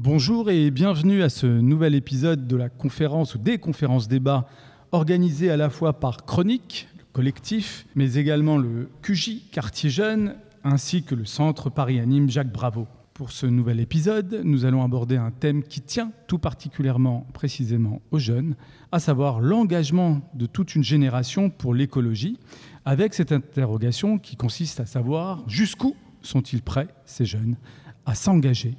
Bonjour et bienvenue à ce nouvel épisode de la conférence ou des conférences débats organisées à la fois par Chronique, le collectif, mais également le QJ, Quartier Jeune, ainsi que le Centre Paris Anime Jacques Bravo. Pour ce nouvel épisode, nous allons aborder un thème qui tient tout particulièrement précisément aux jeunes, à savoir l'engagement de toute une génération pour l'écologie, avec cette interrogation qui consiste à savoir jusqu'où sont-ils prêts, ces jeunes, à s'engager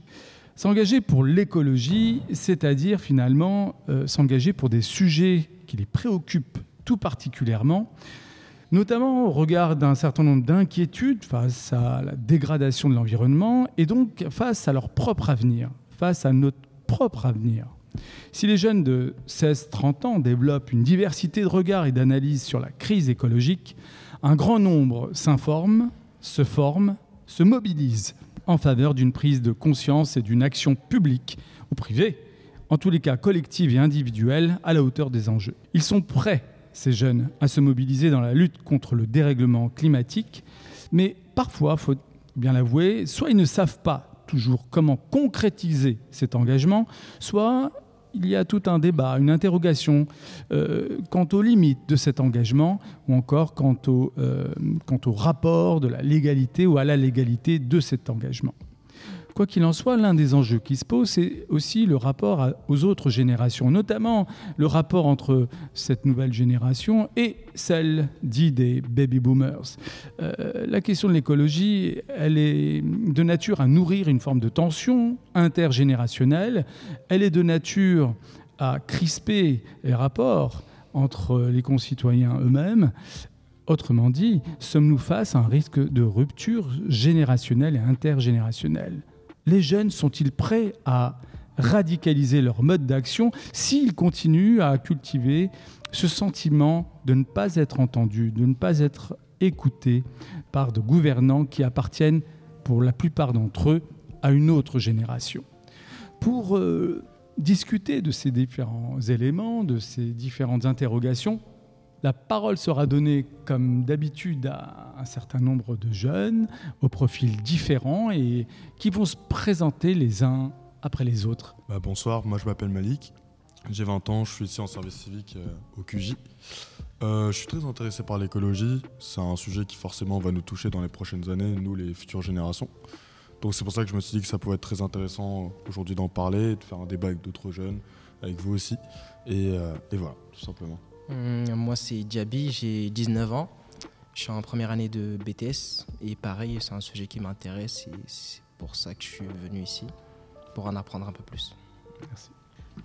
S'engager pour l'écologie, c'est-à-dire finalement euh, s'engager pour des sujets qui les préoccupent tout particulièrement, notamment au regard d'un certain nombre d'inquiétudes face à la dégradation de l'environnement et donc face à leur propre avenir, face à notre propre avenir. Si les jeunes de 16-30 ans développent une diversité de regards et d'analyses sur la crise écologique, un grand nombre s'informent, se forment, se mobilisent en faveur d'une prise de conscience et d'une action publique ou privée, en tous les cas collective et individuelle, à la hauteur des enjeux. Ils sont prêts, ces jeunes, à se mobiliser dans la lutte contre le dérèglement climatique, mais parfois, faut bien l'avouer, soit ils ne savent pas toujours comment concrétiser cet engagement, soit il y a tout un débat, une interrogation euh, quant aux limites de cet engagement ou encore euh, quant au rapport de la légalité ou à la légalité de cet engagement. Quoi qu'il en soit, l'un des enjeux qui se pose, c'est aussi le rapport aux autres générations, notamment le rapport entre cette nouvelle génération et celle dite des baby boomers. Euh, la question de l'écologie, elle est de nature à nourrir une forme de tension intergénérationnelle, elle est de nature à crisper les rapports entre les concitoyens eux-mêmes. Autrement dit, sommes-nous face à un risque de rupture générationnelle et intergénérationnelle? Les jeunes sont-ils prêts à radicaliser leur mode d'action s'ils continuent à cultiver ce sentiment de ne pas être entendus, de ne pas être écoutés par de gouvernants qui appartiennent, pour la plupart d'entre eux, à une autre génération? Pour euh, discuter de ces différents éléments, de ces différentes interrogations, la parole sera donnée, comme d'habitude, à un certain nombre de jeunes, aux profils différents, et qui vont se présenter les uns après les autres. Bah, bonsoir, moi je m'appelle Malik, j'ai 20 ans, je suis ici en service civique euh, au QJ. Euh, je suis très intéressé par l'écologie, c'est un sujet qui forcément va nous toucher dans les prochaines années, nous les futures générations. Donc c'est pour ça que je me suis dit que ça pouvait être très intéressant aujourd'hui d'en parler, de faire un débat avec d'autres jeunes, avec vous aussi. et euh, voilà, tout simplement. Hum, moi, c'est Diaby, j'ai 19 ans. Je suis en première année de BTS et pareil, c'est un sujet qui m'intéresse et c'est pour ça que je suis venu ici, pour en apprendre un peu plus. Merci.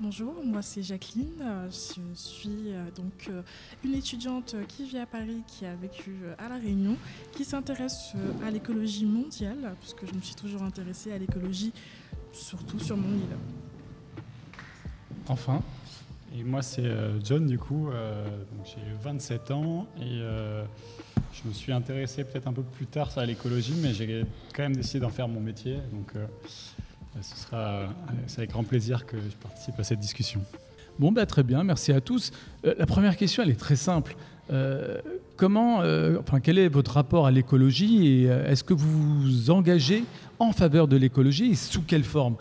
Bonjour, moi c'est Jacqueline. Je suis euh, donc euh, une étudiante qui vit à Paris, qui a vécu euh, à La Réunion, qui s'intéresse à l'écologie mondiale, puisque je me suis toujours intéressée à l'écologie, surtout sur mon île. Enfin, et moi, c'est euh, John, du coup. Euh, j'ai 27 ans et euh, je me suis intéressé peut-être un peu plus tard à l'écologie, mais j'ai quand même décidé d'en faire mon métier. Donc, ce sera avec grand plaisir que je participe à cette discussion. Bon, bah, très bien, merci à tous. la première question, elle est très simple. comment, enfin, quel est votre rapport à l'écologie et est-ce que vous vous engagez en faveur de l'écologie et sous quelle forme?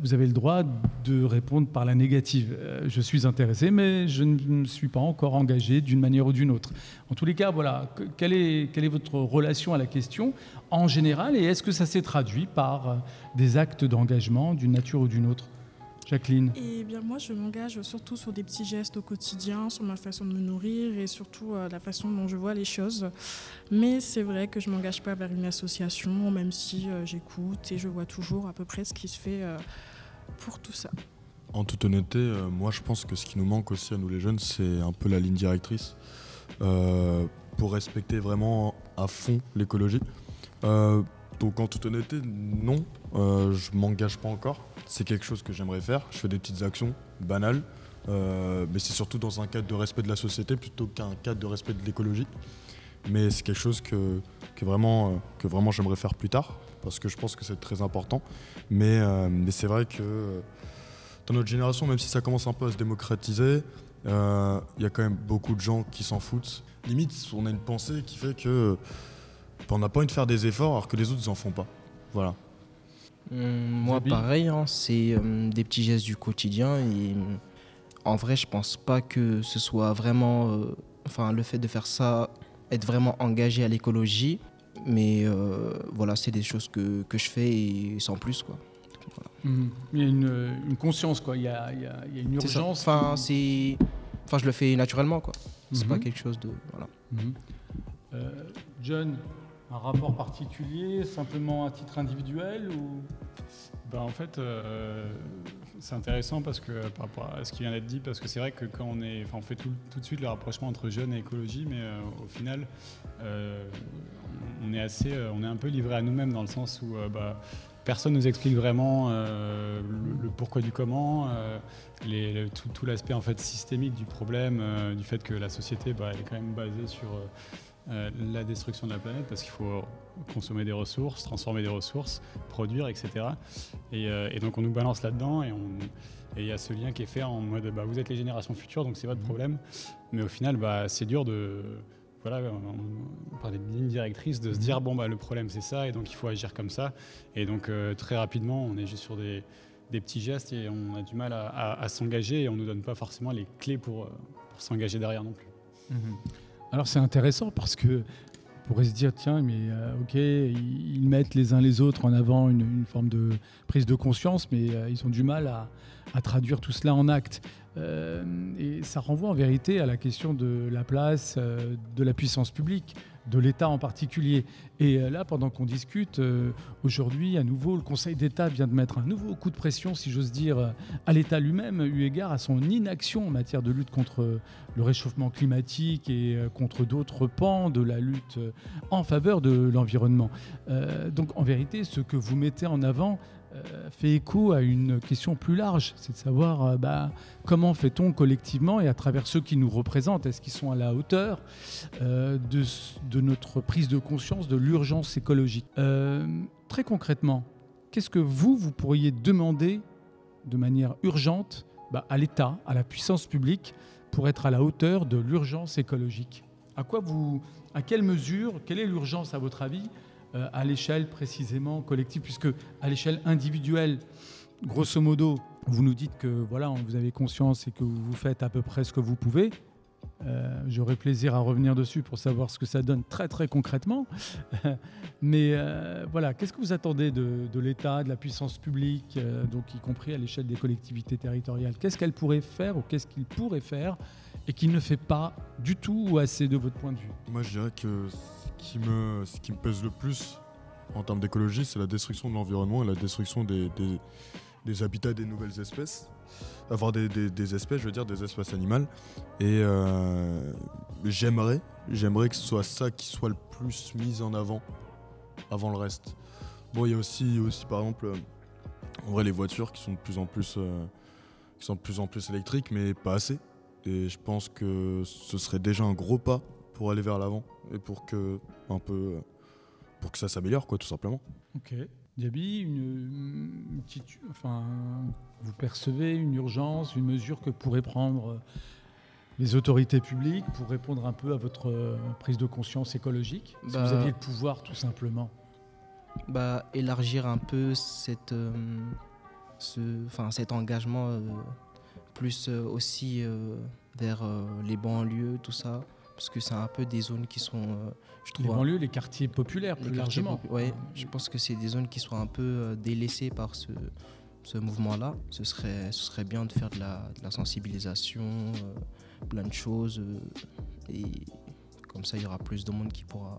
Vous avez le droit de répondre par la négative. Euh, je suis intéressé, mais je ne suis pas encore engagé d'une manière ou d'une autre. En tous les cas, voilà, quelle est, quelle est votre relation à la question en général et est-ce que ça s'est traduit par euh, des actes d'engagement d'une nature ou d'une autre? Jacqueline Eh bien, moi, je m'engage surtout sur des petits gestes au quotidien, sur ma façon de me nourrir et surtout euh, la façon dont je vois les choses. Mais c'est vrai que je ne m'engage pas vers une association, même si euh, j'écoute et je vois toujours à peu près ce qui se fait euh, pour tout ça. En toute honnêteté, moi, je pense que ce qui nous manque aussi à nous les jeunes, c'est un peu la ligne directrice pour respecter vraiment à fond l'écologie. Donc, en toute honnêteté, non, je m'engage pas encore c'est quelque chose que j'aimerais faire. Je fais des petites actions banales, euh, mais c'est surtout dans un cadre de respect de la société plutôt qu'un cadre de respect de l'écologie. Mais c'est quelque chose que, vraiment, euh, que vraiment j'aimerais faire plus tard, parce que je pense que c'est très important. Mais, euh, mais c'est vrai que dans notre génération, même si ça commence un peu à se démocratiser, il y a quand même beaucoup de gens qui s'en foutent. Limite, on a une pensée qui fait que on n'a pas envie de faire des efforts alors que les autres n'en font pas. Voilà. Hum, moi, pareil, hein, c'est euh, des petits gestes du quotidien. Et hum, en vrai, je pense pas que ce soit vraiment. euh, enfin, le fait de faire ça, être vraiment engagé à l'écologie. Mais euh, voilà, c'est des choses que, que je fais et sans plus, quoi. Il y a une, une conscience, quoi. Il y a, il y a- il y a une C'est ça. urgence. Enfin, c'est. Enfin, je le fais naturellement, quoi. C'est pas quelque chose de. Voilà. Euh, John, un rapport particulier, simplement à titre individuel ou? Ben, en fait, euh, c'est intéressant parce que par rapport à ce qui vient d'être dit, parce que c'est vrai que quand on est, enfin, on fait tout, de suite le rapprochement entre jeunes et écologie, mais euh, au final, euh, on est assez, euh, on est un peu livré à nous-mêmes dans le sens où euh, bah, personne nous explique vraiment euh, le, pourquoi du comment, euh, tout, l'aspect en fait systémique du problème, euh, du fait que la société, bah, est quand même basée sur euh, la destruction de la planète parce qu'il faut consommer des ressources, transformer des ressources, produire, etc. Et, euh, et donc on nous balance là-dedans et il y a ce lien qui est fait en mode bah, vous êtes les générations futures donc c'est votre problème. Mais au final bah, c'est dur de voilà on, on parlait de ligne directrice de se dire bon bah le problème c'est ça et donc il faut agir comme ça. Et donc euh, très rapidement on est juste sur des, des petits gestes et on a du mal à, à- à s'engager et on nous donne pas forcément les clés pour, pour s'engager derrière non plus. Alors c'est intéressant parce que on pourrait se dire tiens mais euh, ok ils, mettent les uns les autres en avant une, forme de prise de conscience mais euh, ils ont du mal à, traduire tout cela en actes. Euh, et ça renvoie en vérité à la question de la place euh, de la puissance publique de l'État en particulier et euh, là pendant qu'on discute euh, aujourd'hui à nouveau le Conseil d'État vient de mettre un nouveau coup de pression si j'ose dire euh, à l'État lui-même eu égard à son inaction en matière de lutte contre le réchauffement climatique et contre d'autres pans de la lutte en faveur de l'environnement. Donc en vérité, ce que vous mettez en avant fait écho à une question plus large, c'est de savoir euh, bah, comment fait-on collectivement et à travers ceux qui nous représentent, est-ce qu'ils sont à la hauteur euh, de, notre prise de conscience de l'urgence écologique? Euh, très concrètement, qu'est-ce que vous, vous pourriez demander de manière urgente bah, à l'État, à la puissance publique, pour être à la hauteur de l'urgence écologique? À quoi vous, à quelle mesure, quelle est l'urgence à votre avis euh, à l'échelle précisément collective, puisque à l'échelle individuelle, grosso modo, vous nous dites que voilà, vous avez conscience et que vous faites à peu près ce que vous pouvez. Euh, J'aurai plaisir à revenir dessus pour savoir ce que ça donne très très concrètement. Mais euh, voilà, qu'est-ce que vous attendez de, l'État, de la puissance publique, donc y compris à l'échelle des collectivités territoriales? Qu'est-ce qu'elle pourrait faire ou qu'est-ce qu'il pourrait faire et qu'il ne fait pas du tout ou assez de votre point de vue? Moi, je dirais que ce qui me pèse le plus en termes d'écologie, c'est la destruction de l'environnement et la destruction des, habitats des nouvelles espèces. Avoir des, espèces, je veux dire, des espèces animales. Et euh, j'aimerais, j'aimerais que ce soit ça qui soit le plus mis en avant avant le reste. Bon, il y a aussi, aussi par exemple, en vrai, les voitures qui sont de plus en plus, euh, qui sont de plus en plus électriques, mais pas assez. Et je pense que ce serait déjà un gros pas pour aller vers l'avant et pour que un peu pour que ça s'améliore quoi tout simplement. Ok. Diaby, une, une petite, enfin, vous percevez une urgence, une mesure que pourraient prendre les autorités publiques pour répondre un peu à votre prise de conscience écologique Si Bah- vous aviez le pouvoir, tout simplement. bah, élargir un peu cette, euh, ce, enfin, cet engagement euh, plus euh, aussi euh, vers euh, les banlieues, tout ça, parce que c'est un peu des zones qui sont, euh, je Les trouve, banlieues, les quartiers populaires, les plus quartiers largement. popu- ouais, je pense que c'est des zones qui sont un peu euh, délaissées par ce, ce mouvement-là. Ce serait, ce serait bien de faire de la, de la sensibilisation, euh, plein de choses, euh, et comme ça, il y aura plus de monde qui pourra.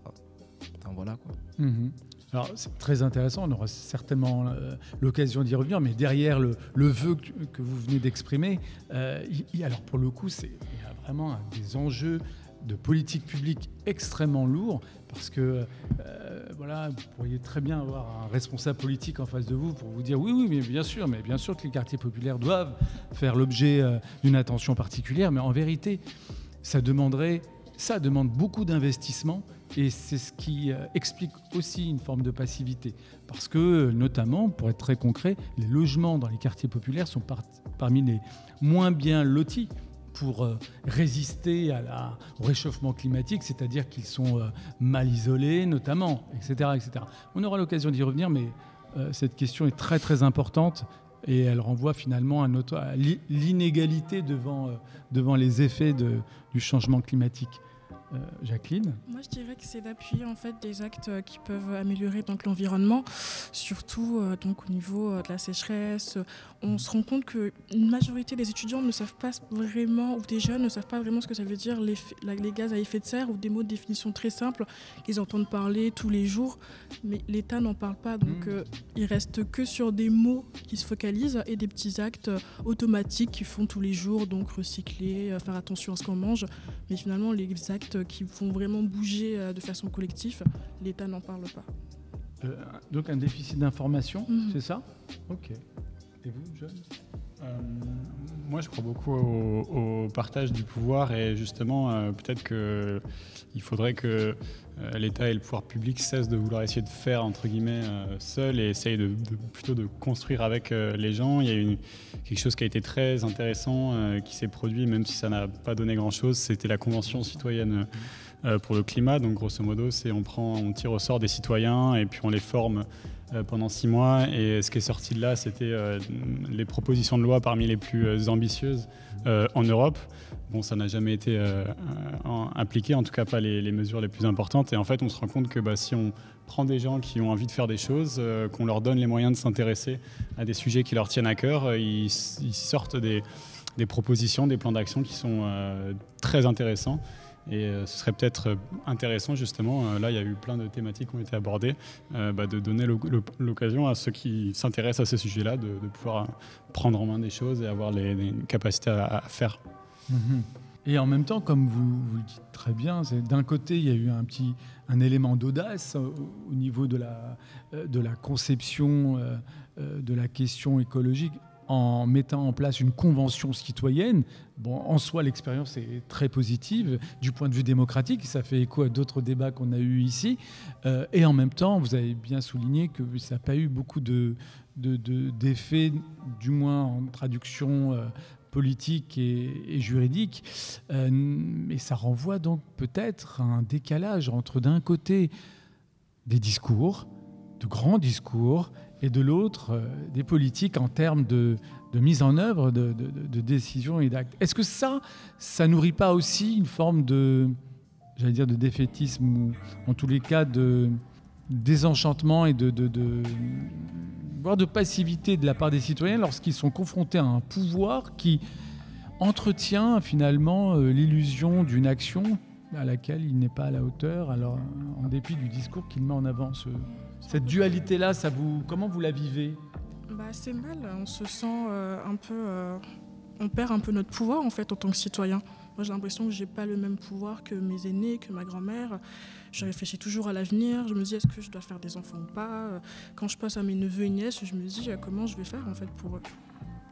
Enfin voilà quoi. Mhm. Alors c'est très intéressant, on aura certainement euh, l'occasion d'y revenir, mais derrière le, le vœu que, que vous venez d'exprimer, euh, alors pour le coup, c'est il y a vraiment un- des enjeux de politique publique extrêmement lourds, parce que euh, voilà, vous pourriez très bien avoir un responsable politique en face de vous pour vous dire oui, oui, mais bien sûr, mais bien sûr que les quartiers populaires doivent faire l'objet euh, d'une attention particulière, mais en vérité, ça demanderait, ça demande beaucoup d'investissement et c'est ce qui euh, explique aussi une forme de passivité. Parce que, notamment, pour être très concret, les logements dans les quartiers populaires sont par- parmi les moins bien lotis pour euh, résister au réchauffement climatique, c'est-à-dire qu'ils sont euh, mal isolés, notamment, etc., etc. On aura l'occasion d'y revenir, mais euh, cette question est très très importante et elle renvoie finalement à, l'inégalité devant, les effets du changement climatique. Euh, Jacqueline Moi, je dirais que c'est d'appuyer en fait des actes euh, qui peuvent améliorer donc l'environnement, surtout euh, donc au niveau de la sécheresse. On se rend compte que une majorité des étudiants ne savent pas vraiment ou des jeunes ne savent pas vraiment ce que ça veut dire la- les gaz à effet de serre ou des mots de définition très simples qu'ils entendent parler tous les jours, mais l'État n'en parle pas. Donc, Mm. euh, il reste que sur des mots qui se focalisent et des petits actes automatiques qu'ils font tous les jours, donc recycler, faire attention à ce qu'on mange. Mais finalement, les actes qui font vraiment bouger euh, de façon collective, l'État n'en parle pas. Euh, Donc un déficit d'information, Mhm. c'est ça? Ok. Et vous, John? Euh, moi, je crois beaucoup au, partage du pouvoir et justement, euh, peut-être que il faudrait que euh, l'État et le pouvoir public cessent de vouloir essayer de faire entre guillemets euh, seul et essayent plutôt de construire avec euh, les gens. Il y a eu quelque chose qui a été très intéressant euh, qui s'est produit, même si ça n'a pas donné grand-chose. C'était la convention citoyenne. euh, pour le climat, donc grosso modo, c'est on prend, on tire au sort des citoyens et puis on les forme euh, pendant six mois. Et ce qui est sorti de là, c'était euh, les propositions de loi parmi les plus euh, ambitieuses euh, en Europe. Bon, ça n'a jamais été euh, euh, appliqué, en tout cas pas les, mesures les plus importantes. Et en fait, on se rend compte que bah, si on prend des gens qui ont envie de faire des choses, euh, qu'on leur donne les moyens de s'intéresser à des sujets qui leur tiennent à cœur, euh, ils, sortent des, propositions, des plans d'action qui sont euh, très intéressants. Et euh, ce serait peut-être euh, intéressant, justement, euh, là il y a eu plein de thématiques qui ont été abordées, bah, de donner l'oc- l'oc- l'occasion à ceux qui s'intéressent à ces sujets-là de, pouvoir prendre en main des choses et avoir les, capacités à, faire. Mhm. Et en même temps, comme vous, le dites très bien, d'un côté, il y a eu un petit un élément d'audace au, au niveau de la, de la conception de la question écologique en mettant en place une convention citoyenne. Bon, en soi, l'expérience est très positive du point de vue démocratique. Ça fait écho à d'autres débats qu'on a eus ici. Euh, et en même temps, vous avez bien souligné que ça n'a pas eu beaucoup de, de- de- d'effets, du moins en traduction euh, politique et, et juridique. Euh, mais ça renvoie donc peut-être à un décalage entre d'un côté des discours, de grands discours, et de l'autre euh, des politiques en termes de, mise en œuvre de, de- décisions et d'actes. Est-ce que ça, ça nourrit pas aussi une forme de, j'allais dire, de défaitisme ou en tous les cas de désenchantement et de- voire de passivité de la part des citoyens lorsqu'ils sont confrontés à un pouvoir qui entretient finalement euh, l'illusion d'une action à laquelle il n'est pas à la hauteur, alors en dépit du discours qu'il met en avant. ce- cette dualité-là, ça vous, comment vous la vivez? Bah, c'est mal, on se sent euh, un peu. euh, on perd un peu notre pouvoir en fait en tant que citoyen. Moi j'ai l'impression que j'ai pas le même pouvoir que mes aînés, que ma grand-mère. Je réfléchis toujours à l'avenir, je me dis est-ce que je dois faire des enfants ou pas? Quand je passe à mes neveux et nièces, je me dis euh, comment je vais faire en fait pour eux?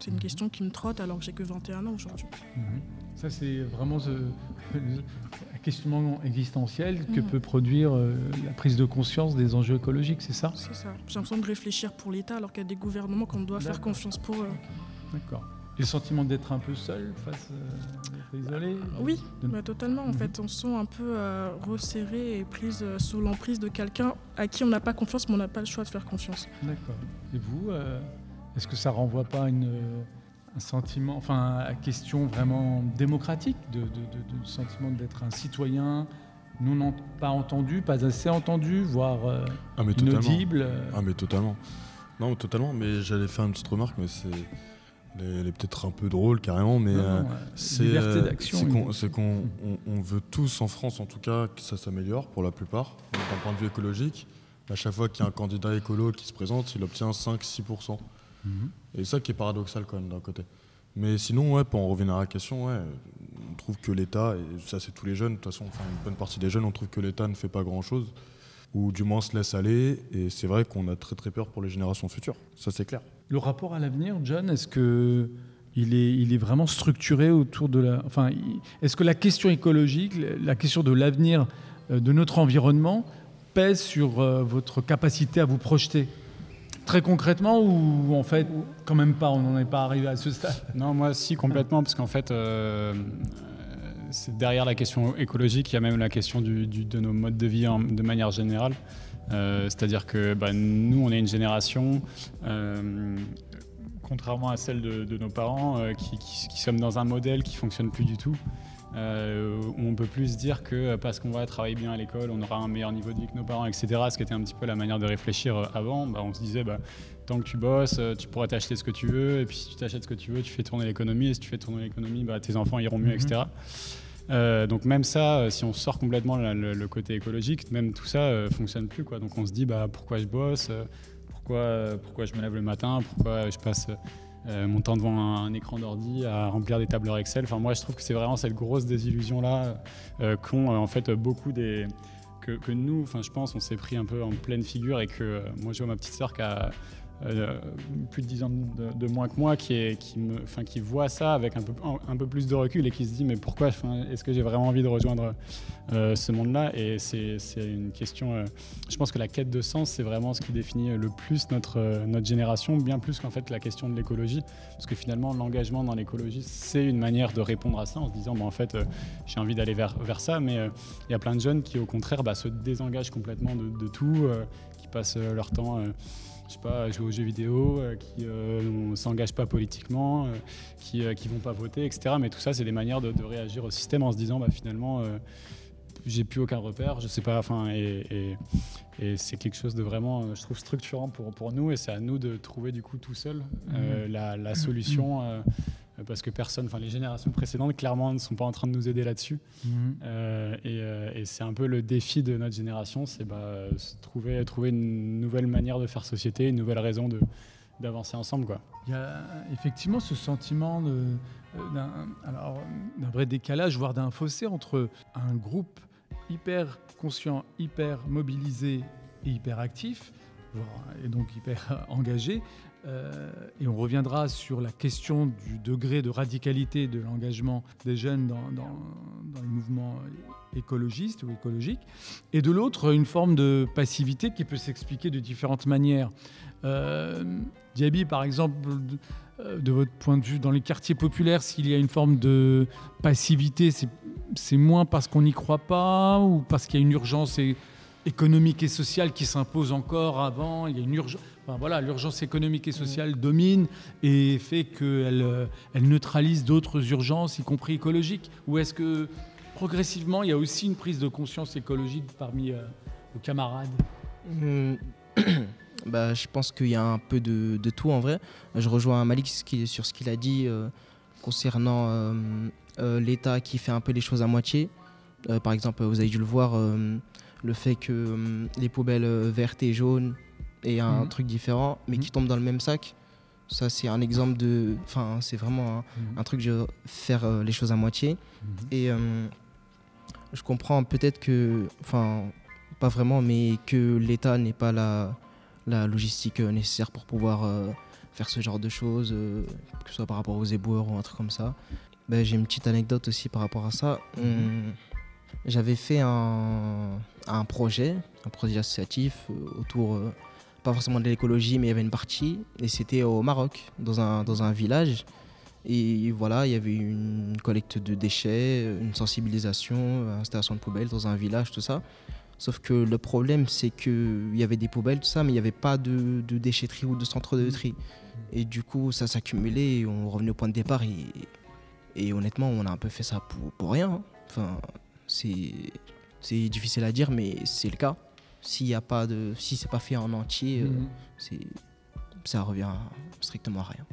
C'est une question qui me trotte alors que j'ai que 21 ans aujourd'hui. Ça, c'est vraiment ce, un questionnement existentiel que Mhm. peut produire euh, la prise de conscience des enjeux écologiques, c'est ça? C'est ça. J'ai l'impression de réfléchir pour l'État alors qu'il y a des gouvernements qu'on doit faire confiance pour eux. D'accord. Et le sentiment d'être un peu seul, face, euh, d'être isolé Oui, De- bah, totalement. En Mhm. fait, on se sent un peu euh, resserré et prise euh, sous l'emprise de quelqu'un à qui on n'a pas confiance, mais on n'a pas le choix de faire confiance. D'accord. Et vous, euh, est-ce que ça renvoie pas à une, euh, un sentiment, enfin, à question vraiment démocratique, de, de, de- de sentiment d'être un citoyen non en- pas entendu, pas assez entendu, voire euh, Ah mais totalement. inaudible euh, Ah mais totalement. Non mais totalement, mais j'allais faire une petite remarque, mais c'est... Elle est, peut-être un peu drôle carrément, mais euh, euh, c'est liberté euh, d'action. c'est qu'on on- on veut tous en France en tout cas que ça s'améliore pour la plupart, d'un point de vue écologique. À chaque fois qu'il y a un candidat écolo qui se présente, il obtient 5-6%. Et ça qui est paradoxal quand même d'un côté. Mais sinon, ouais, pour en revenir à la question, ouais, on trouve que l'État, et ça c'est tous les jeunes, de toute façon, enfin une bonne partie des jeunes, on trouve que l'État ne fait pas grand-chose, ou du moins se laisse aller, et c'est vrai qu'on a très très peur pour les générations futures, ça c'est clair. Le rapport à l'avenir, John, est-ce que il est, il est vraiment structuré autour de la. Enfin, est-ce que la question écologique, la question de l'avenir euh, de notre environnement pèse sur euh, votre capacité à vous projeter? Très concrètement ou en fait, quand même pas, on n'en est pas arrivé à ce stade? Non, moi si complètement, parce qu'en fait, euh, euh, c'est derrière la question écologique, il y a même la question du- de nos modes de vie de manière générale. C'est-à-dire que bah, nous, on est une génération contrairement à celle de, nos parents, qui, sommes dans un modèle qui fonctionne plus du tout. Euh, on peut plus dire que parce qu'on va travailler bien à l'école, on aura un meilleur niveau de vie que nos parents, etc. Ce qui était un petit peu la manière de réfléchir euh, avant. Bah, on se disait, bah, tant que tu bosses, euh, tu pourras t'acheter ce que tu veux, et puis si tu t'achètes ce que tu veux, tu fais tourner l'économie, et si tu fais tourner l'économie, bah, tes enfants iront mieux, etc. Mhm. donc même ça, si on sort complètement le, côté écologique, même tout ça fonctionne plus. Quoi. Donc on se dit, bah, pourquoi je bosse pourquoi, pourquoi je me lève le matin Pourquoi je passe euh, mon temps devant un, écran d'ordi à remplir des tableurs Excel. Enfin, moi, je trouve que c'est vraiment cette grosse désillusion-là euh, euh, en fait beaucoup des. Que, nous, enfin, je pense, on s'est pris un peu en pleine figure et que moi, je vois ma petite sœur qui a euh, plus de 10 ans de, moins que moi qui, voit ça avec un peu, plus de recul et qui se dit mais pourquoi est-ce que j'ai vraiment envie de rejoindre euh, ce monde-là? Et c'est une question, euh, je pense que la quête de sens, c'est vraiment ce qui définit le plus notre, génération, bien plus qu'en fait la question de l'écologie, parce que finalement l'engagement dans l'écologie, c'est une manière de répondre à ça en se disant bon, en fait j'ai envie d'aller vers, ça, mais il y a plein de jeunes qui au contraire bah, se désengagent complètement de tout, qui passent leur temps je sais pas, jouer aux jeux vidéo, euh, qui euh, ne s'engagent pas politiquement, euh, qui ne vont pas voter, etc. Mais tout ça, c'est des manières de, réagir au système en se disant, bah, finalement, j'ai plus aucun repère, je sais pas, enfin, et, c'est quelque chose de vraiment, je trouve, structurant pour, pour nous, et c'est à nous de trouver du coup tout seul mmh. la, la, solution. Euh, parce que personne, enfin les générations précédentes, clairement, ne sont pas en train de nous aider là-dessus. Mhm. Euh, euh, et, c'est un peu le défi de notre génération, c'est bah, trouver, trouver une nouvelle manière de faire société, une nouvelle raison de d'avancer ensemble. Quoi. Il y a effectivement ce sentiment d'un vrai décalage, voire d'un fossé entre un groupe hyper conscient, hyper mobilisé et hyper actif, et donc hyper engagé, euh, et on reviendra sur la question du degré de radicalité de l'engagement des jeunes dans, les mouvements écologistes ou écologiques. Et de l'autre, une forme de passivité qui peut s'expliquer de différentes manières. Euh, Diaby, par exemple, de, de, votre point de vue, dans les quartiers populaires, s'il y a une forme de passivité, c'est moins parce qu'on n'y croit pas ou parce qu'il y a une urgence économique et sociale qui s'impose encore avant? Il y a une urgence voilà, l'urgence économique et sociale domine et fait qu'elle euh, neutralise d'autres urgences, y compris écologiques Ou est-ce que progressivement, il y a aussi une prise de conscience écologique parmi euh, vos camarades? Hmm. bah, Je pense qu'il y a un peu de, tout en vrai. Je rejoins Malik sur ce qu'il a dit euh, concernant l'État qui fait un peu les choses à moitié. par exemple, vous avez dû le voir, le fait que les poubelles vertes et jaunes et un mhm. truc différent, mais qui mhm. tombe dans le même sac. Ça, c'est un exemple de. Enfin, c'est vraiment un, mhm. truc de faire euh, les choses à moitié. Et euh, je comprends peut-être que. Enfin, pas vraiment, mais que l'État n'est pas la, la logistique euh, nécessaire pour pouvoir faire ce genre de choses, que ce soit par rapport aux éboueurs ou un truc comme ça. Ben, J'ai une petite anecdote aussi par rapport à ça. J'avais fait un, un, projet, un projet associatif autour pas forcément de l'écologie, mais il y avait une partie, et c'était au Maroc, dans un, dans un village. Et voilà, il y avait une collecte de déchets, une sensibilisation, installation de poubelles dans un village, tout ça. Sauf que le problème, c'est qu'il y avait des poubelles, tout ça, mais il n'y avait pas de, déchetterie ou de centre de tri. Et du coup, ça s'accumulait, et on revenait au point de départ. Et, et honnêtement, on a un peu fait ça pour, pour rien. Hein. Enfin, c'est difficile à dire, mais c'est le cas s'il y a pas de si c'est pas fait en entier euh, mhm. c'est ça revient strictement à rien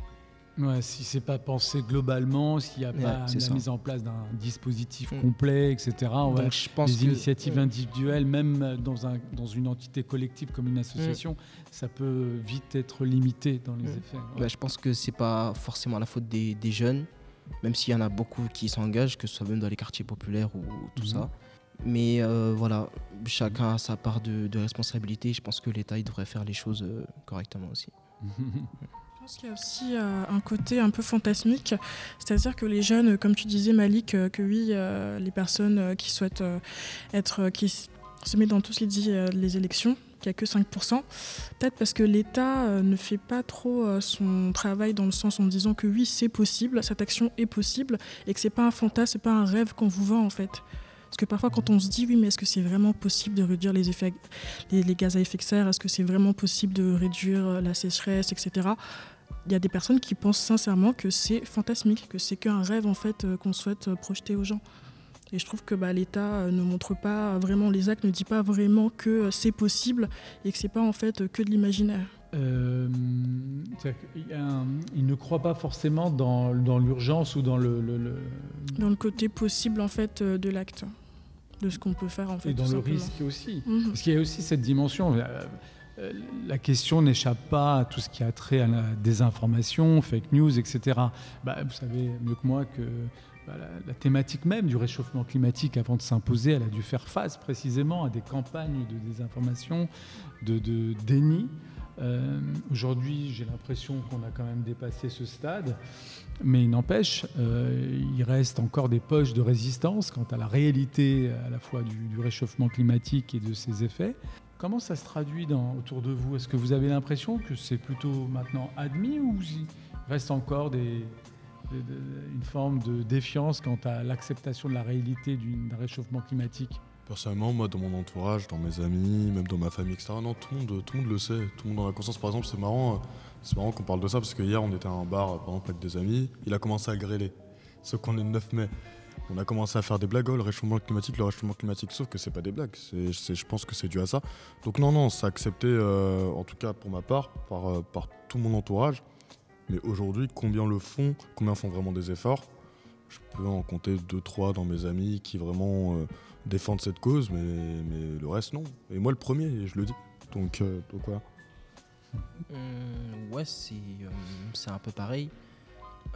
ouais, si c'est pas pensé globalement s'il n'y a pas la mise en place d'un dispositif mm. complet etc Donc, je pense les initiatives individuelles même dans un dans une entité collective comme une association mm. ça peut vite être limité dans les mm. effets bah, je pense que c'est pas forcément la faute des, des jeunes même s'il y en a beaucoup qui s'engagent que ce soit même dans les quartiers populaires ou tout mhm. ça mais euh, voilà, chacun a sa part de, responsabilité. Je pense que l'État devrait faire les choses euh, correctement aussi. Je pense qu'il y a aussi euh, un côté un peu fantasmique, c'est-à-dire que les jeunes, comme tu disais Malik, que oui, les personnes qui souhaitent être, qui se mettent dans tous les, les élections, qu'il n'y a que 5%, peut-être parce que l'État ne fait pas trop son travail dans le sens en disant que oui, c'est possible, cette action est possible, et que c'est pas un fantasme, c'est pas un rêve qu'on vous vend en fait Parce que parfois, quand on se dit, oui, mais est-ce que c'est vraiment possible de réduire les, effets, les, les gaz à effet de serre? Est-ce que c'est vraiment possible de réduire la sécheresse, etc. Il y a des personnes qui pensent sincèrement que c'est fantasmique, que c'est qu'un rêve en fait qu'on souhaite projeter aux gens. Et je trouve que bah, l'État ne montre pas vraiment, les actes ne dit pas vraiment que c'est possible et que c'est pas en fait que de l'imaginaire. Euh, il ne croit pas forcément dans, dans l'urgence ou dans le, le, Dans le côté possible en fait de l'acte, de ce qu'on peut faire en fait. Et dans le risque aussi. -hmm. Parce qu'il y a aussi cette dimension. Euh, la question n'échappe pas à tout ce qui a trait à la désinformation, fake news, etc. Bah, vous savez mieux que moi que bah, la, la, thématique même du réchauffement climatique, avant de s'imposer, elle a dû faire face précisément à des campagnes de désinformation, de, de déni. Euh, Aujourd'hui, j'ai l'impression qu'on a quand même dépassé ce stade, mais il n'empêche, euh, il reste encore des poches de résistance quant à la réalité à la fois du, réchauffement climatique et de ses effets. Comment ça se traduit autour de vous? Est-ce que vous avez l'impression que c'est plutôt maintenant admis ou il reste encore une forme de défiance quant à l'acceptation de la réalité d'un réchauffement climatique? Personnellement, moi, dans mon entourage, dans mes amis, même dans ma famille, etc., non, tout le monde, tout le, monde le sait. Tout le monde en a conscience. Par exemple, c'est marrant, c'est marrant qu'on parle de ça parce que hier, on était à un bar, par exemple, avec des amis. Il a commencé à grêler. Sauf qu'on est le 9 mai. On a commencé à faire des blagues, oh, le réchauffement climatique, le réchauffement climatique. Sauf que c'est pas des blagues. c'est je pense que c'est dû à ça. Donc non, non, c'est accepté, euh, en tout cas pour ma part, par, euh, par tout mon entourage. Mais aujourd'hui, combien le font Combien font vraiment des efforts? Je peux en compter deux, trois dans mes amis qui vraiment euh, défendent cette cause, mais, mais, le reste, non. Et moi, le premier, je le dis. Donc, donc voilà. Mmh, ouais, c'est un peu pareil.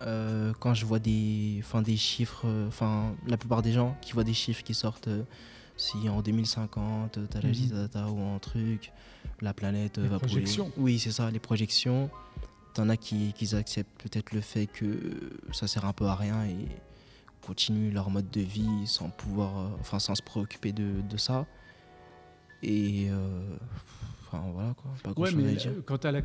Euh, quand je vois des, des chiffres, enfin la plupart des gens qui voient des chiffres qui sortent, euh, si en 2050 t'as la data ou un truc, la planète Les va projections. brûler. Oui, c'est ça, les projections. T'en as qui, qui acceptent peut-être le fait que ça sert un peu à rien et continuent leur mode de vie sans pouvoir, euh, enfin sans se préoccuper de, de ça. Et euh, enfin voilà quoi, pas Ouais, mais à euh, à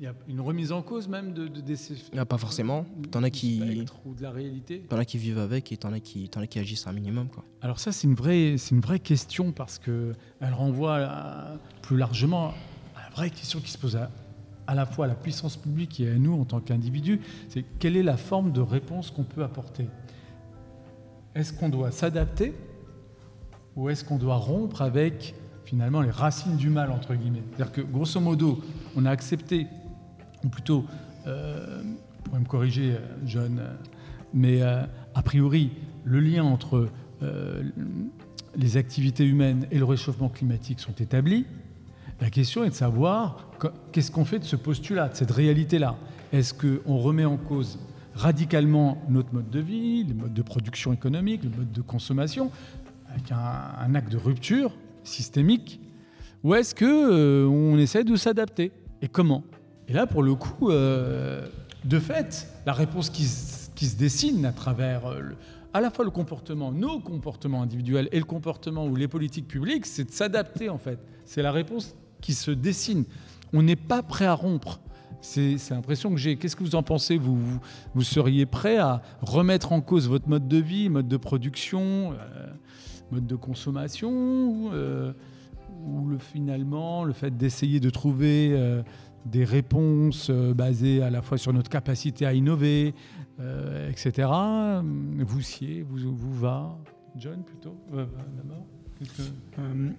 il y a une remise en cause même de, de, des- Ah, pas forcément. T'en as qui- ou de la réalité. T'en as qui vivent avec et t'en as qui, t'en as qui agissent un minimum quoi. Alors ça, c'est une vraie, une vraie question parce que elle renvoie à- plus largement à la vraie question qui se pose à, à la fois à la puissance publique et à nous en tant qu'individus. C'est quelle est la forme de réponse qu'on peut apporter? Est-ce qu'on doit s'adapter ou est-ce qu'on doit rompre avec finalement les racines du mal entre guillemets C'est-à-dire que grosso modo, on a accepté, ou plutôt, euh, vous me corriger, euh, John, euh, mais euh, a priori, le lien entre les activités humaines et le réchauffement climatique sont établis. La question est de savoir qu'est-ce qu'on fait de ce postulat, de cette réalité-là? Est-ce qu'on remet en cause radicalement notre mode de vie, le mode de production économique, le mode de consommation, avec un acte de rupture? Systémique, ou est-ce que euh, on essaie de s'adapter Et comment? Et là, pour le coup, euh, de fait, la réponse qui, qui se dessine à travers euh, à la fois le comportement, nos comportements individuels et le comportement ou les politiques publiques, c'est de s'adapter en fait. C'est la réponse qui se dessine. On n'est pas prêt à rompre. C'est l'impression que j'ai. Qu'est-ce que vous en pensez? Vous, vous, vous seriez prêt à remettre en cause votre mode de vie, mode de production, mode de consommation ou, euh, ou le, finalement le fait d'essayer de trouver euh, des réponses euh, basées à la fois sur notre capacité à innover, etc. Vous siez, vous, vous va, John plutôt d'abord Euh,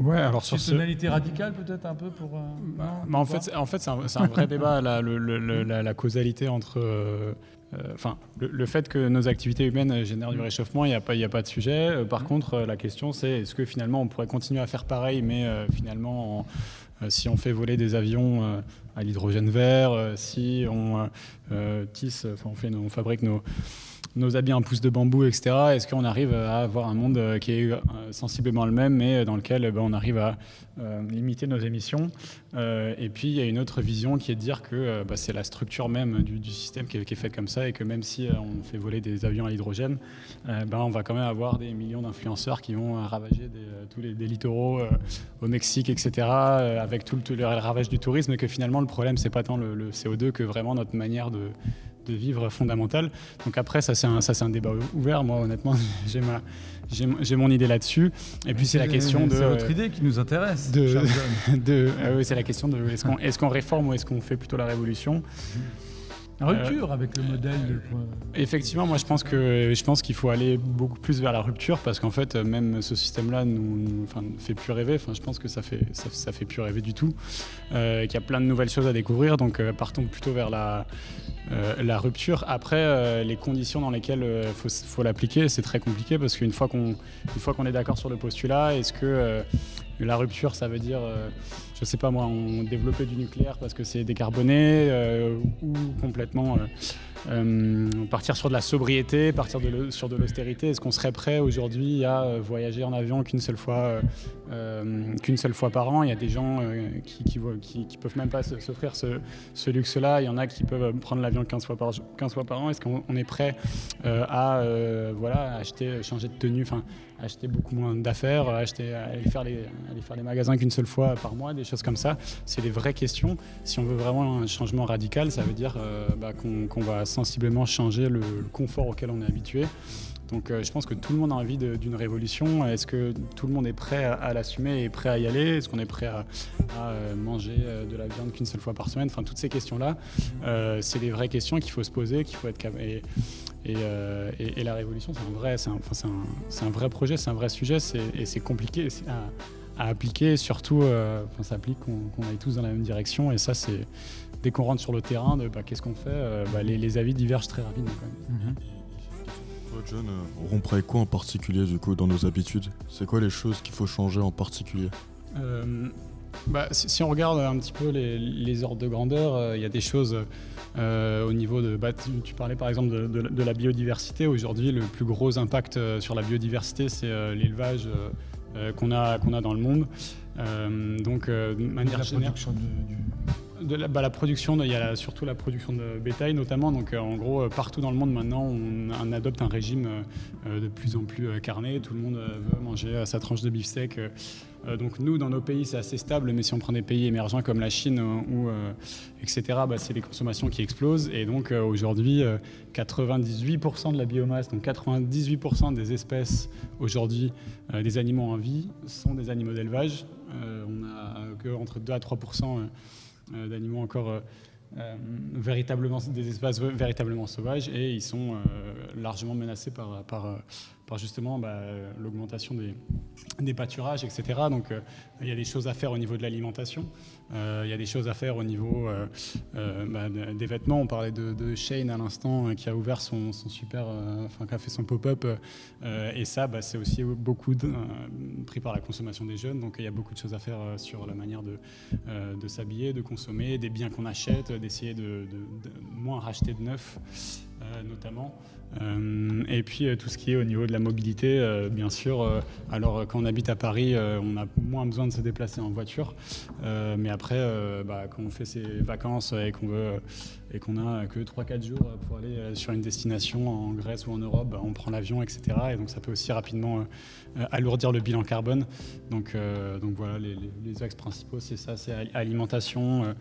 ouais, alors sur ce. tonalité radicale peut-être un peu pour. euh, non, Bah, en fait, c'est- en fait, c'est un, vrai débat, là, le- le- le- la, la causalité entre. euh, Enfin, le, le fait que nos activités humaines euh, génèrent du réchauffement, il n'y a, pas- il y a pas de sujet. Euh, par contre, euh, la question, c'est est-ce que finalement on pourrait continuer à faire pareil, mais euh, finalement, en- euh, si on fait voler des avions euh, à l'hydrogène vert, euh, si on euh, euh, tisse, enfin, on, fait nos- on fabrique nos, nos habits en pouce de bambou, etc. Est-ce qu'on arrive à avoir un monde euh, qui est euh, sensiblement le même, mais dans lequel euh, ben, on arrive à euh, limiter nos émissions Euh, Et puis il y a une autre vision qui est de dire que euh, bah, c'est la structure même du, système qui est, faite comme ça, et que même si euh, on fait voler des avions à l'hydrogène, euh, ben, on va quand même avoir des millions d'influenceurs qui vont euh, ravager euh, tous les littoraux euh, au Mexique, etc., euh, avec tout le, ravage du tourisme, et que finalement le problème c'est pas tant le CO2 que vraiment notre manière de de vivre fondamentale. Donc après, ça c'est un, un débat ouvert. Moi, honnêtement, j'ai ma, j'ai mon idée là-dessus. Et puis c'est la question de. C'est votre idée qui nous intéresse. De, de, ah oui, c'est la question de est-ce qu'on est qu'on réforme ou est-ce qu'on fait plutôt la révolution? La rupture avec le modèle. De... Effectivement, moi je pense que je pense qu'il faut aller beaucoup plus vers la rupture parce qu'en fait même ce système-là nous, enfin, fait plus rêver. Enfin, je pense que ça fait ça, ça fait plus rêver du tout. Euh, qu'il y a plein de nouvelles choses à découvrir. Donc euh, partons plutôt vers la euh, la rupture. Après, euh, les conditions dans lesquelles il euh, faut, l'appliquer, c'est très compliqué parce qu'une fois qu'on qu'on est d'accord sur le postulat, est-ce que la rupture, ça veut dire, je sais pas moi, on développer du nucléaire parce que c'est décarboné ou complètement euh, partir sur de la sobriété, partir sur de l'austérité. Est-ce qu'on serait prêt aujourd'hui à euh, voyager en avion qu'une seule fois, euh, qu'une seule fois par an? Il y a des gens qui, qui, peuvent même pas s'offrir ce, luxe-là. Il y en a qui peuvent prendre l'avion 15 fois par, 15 fois par an. Est-ce qu'on est prêt à voilà, acheter, changer de tenue, acheter beaucoup moins d'affaires, acheter, aller faire les, aller faire les magasins qu'une seule fois par mois, des choses comme ça. C'est des vraies questions. Si on veut vraiment un changement radical, ça veut dire bah, qu'on va sensiblement changer le, confort auquel on est habitué. Donc euh, je pense que tout le monde a envie d'une révolution. Est-ce que tout le monde est prêt à, l'assumer et prêt à y aller? Est-ce qu'on est prêt à, euh, manger euh, de la viande qu'une seule fois par semaine? Enfin, toutes ces questions-là, c'est des vraies questions qu'il faut se poser, qu'il faut être et, et, et, la révolution, c'est un vrai, c'est un, enfin, un, un, vrai projet, c'est un vrai sujet, et c'est compliqué à, appliquer. surtout, ça implique qu'on aille tous dans la même direction. Et ça, c'est dès qu'on rentre sur le terrain, bah, qu'est-ce qu'on fait euh, bah, les, avis divergent très rapidement. Quand même. Mhm. John, euh, on pourrait quoi en particulier du coup dans nos habitudes? C'est quoi les choses qu'il faut changer en particulier? Euh, bah, si, on regarde un petit peu les, ordres de grandeur, il y a des choses au niveau de. Tu, parlais par exemple de, la biodiversité. Aujourd'hui, le plus gros impact sur la biodiversité, c'est l'élevage qu'on a, qu'on a dans le monde. donc, de manière générale. Du, bah, la production, il y a surtout la production de bétail notamment. Donc euh, en gros, euh, partout dans le monde maintenant, on, adopte un régime euh, de plus en plus carné. Tout le monde veut manger sa tranche de beefsteak. donc nous, dans nos pays, c'est assez stable, mais si on prend des pays émergents comme la Chine ou etc., bah, c'est les consommations qui explosent. Et donc aujourd'hui, 98% de la biomasse, donc 98% des espèces aujourd'hui des animaux en vie sont des animaux d'élevage. on a que entre 2 à 3% euh, d'animaux encore euh, euh, véritablement des espaces véritablement sauvages et ils sont largement menacés par, par, par justement bah, l'augmentation des, pâturages, etc. Donc il y a des choses à faire au niveau de l'alimentation, il y a des choses à faire au niveau bah, des vêtements. On parlait de, Shane à l'instant qui a ouvert son, super, enfin qui a fait son pop-up et ça bah, c'est aussi beaucoup pris par la consommation des jeunes. Donc il y a beaucoup de choses à faire sur la manière de, de s'habiller, de consommer, des biens qu'on achète, d'essayer de, moins racheter de neuf, euh, notamment. Euh, et puis euh, tout ce qui est au niveau de la mobilité, bien sûr. alors quand on habite à Paris, on a moins besoin de se déplacer en voiture. mais après, bah, quand on fait ses vacances et qu'on veut a que 3-4 jours pour aller sur une destination en Grèce ou en Europe, bah, on prend l'avion, etc. Et donc ça peut aussi rapidement alourdir le bilan carbone. Donc, voilà, les, axes principaux, c'est ça, c'est alimentation.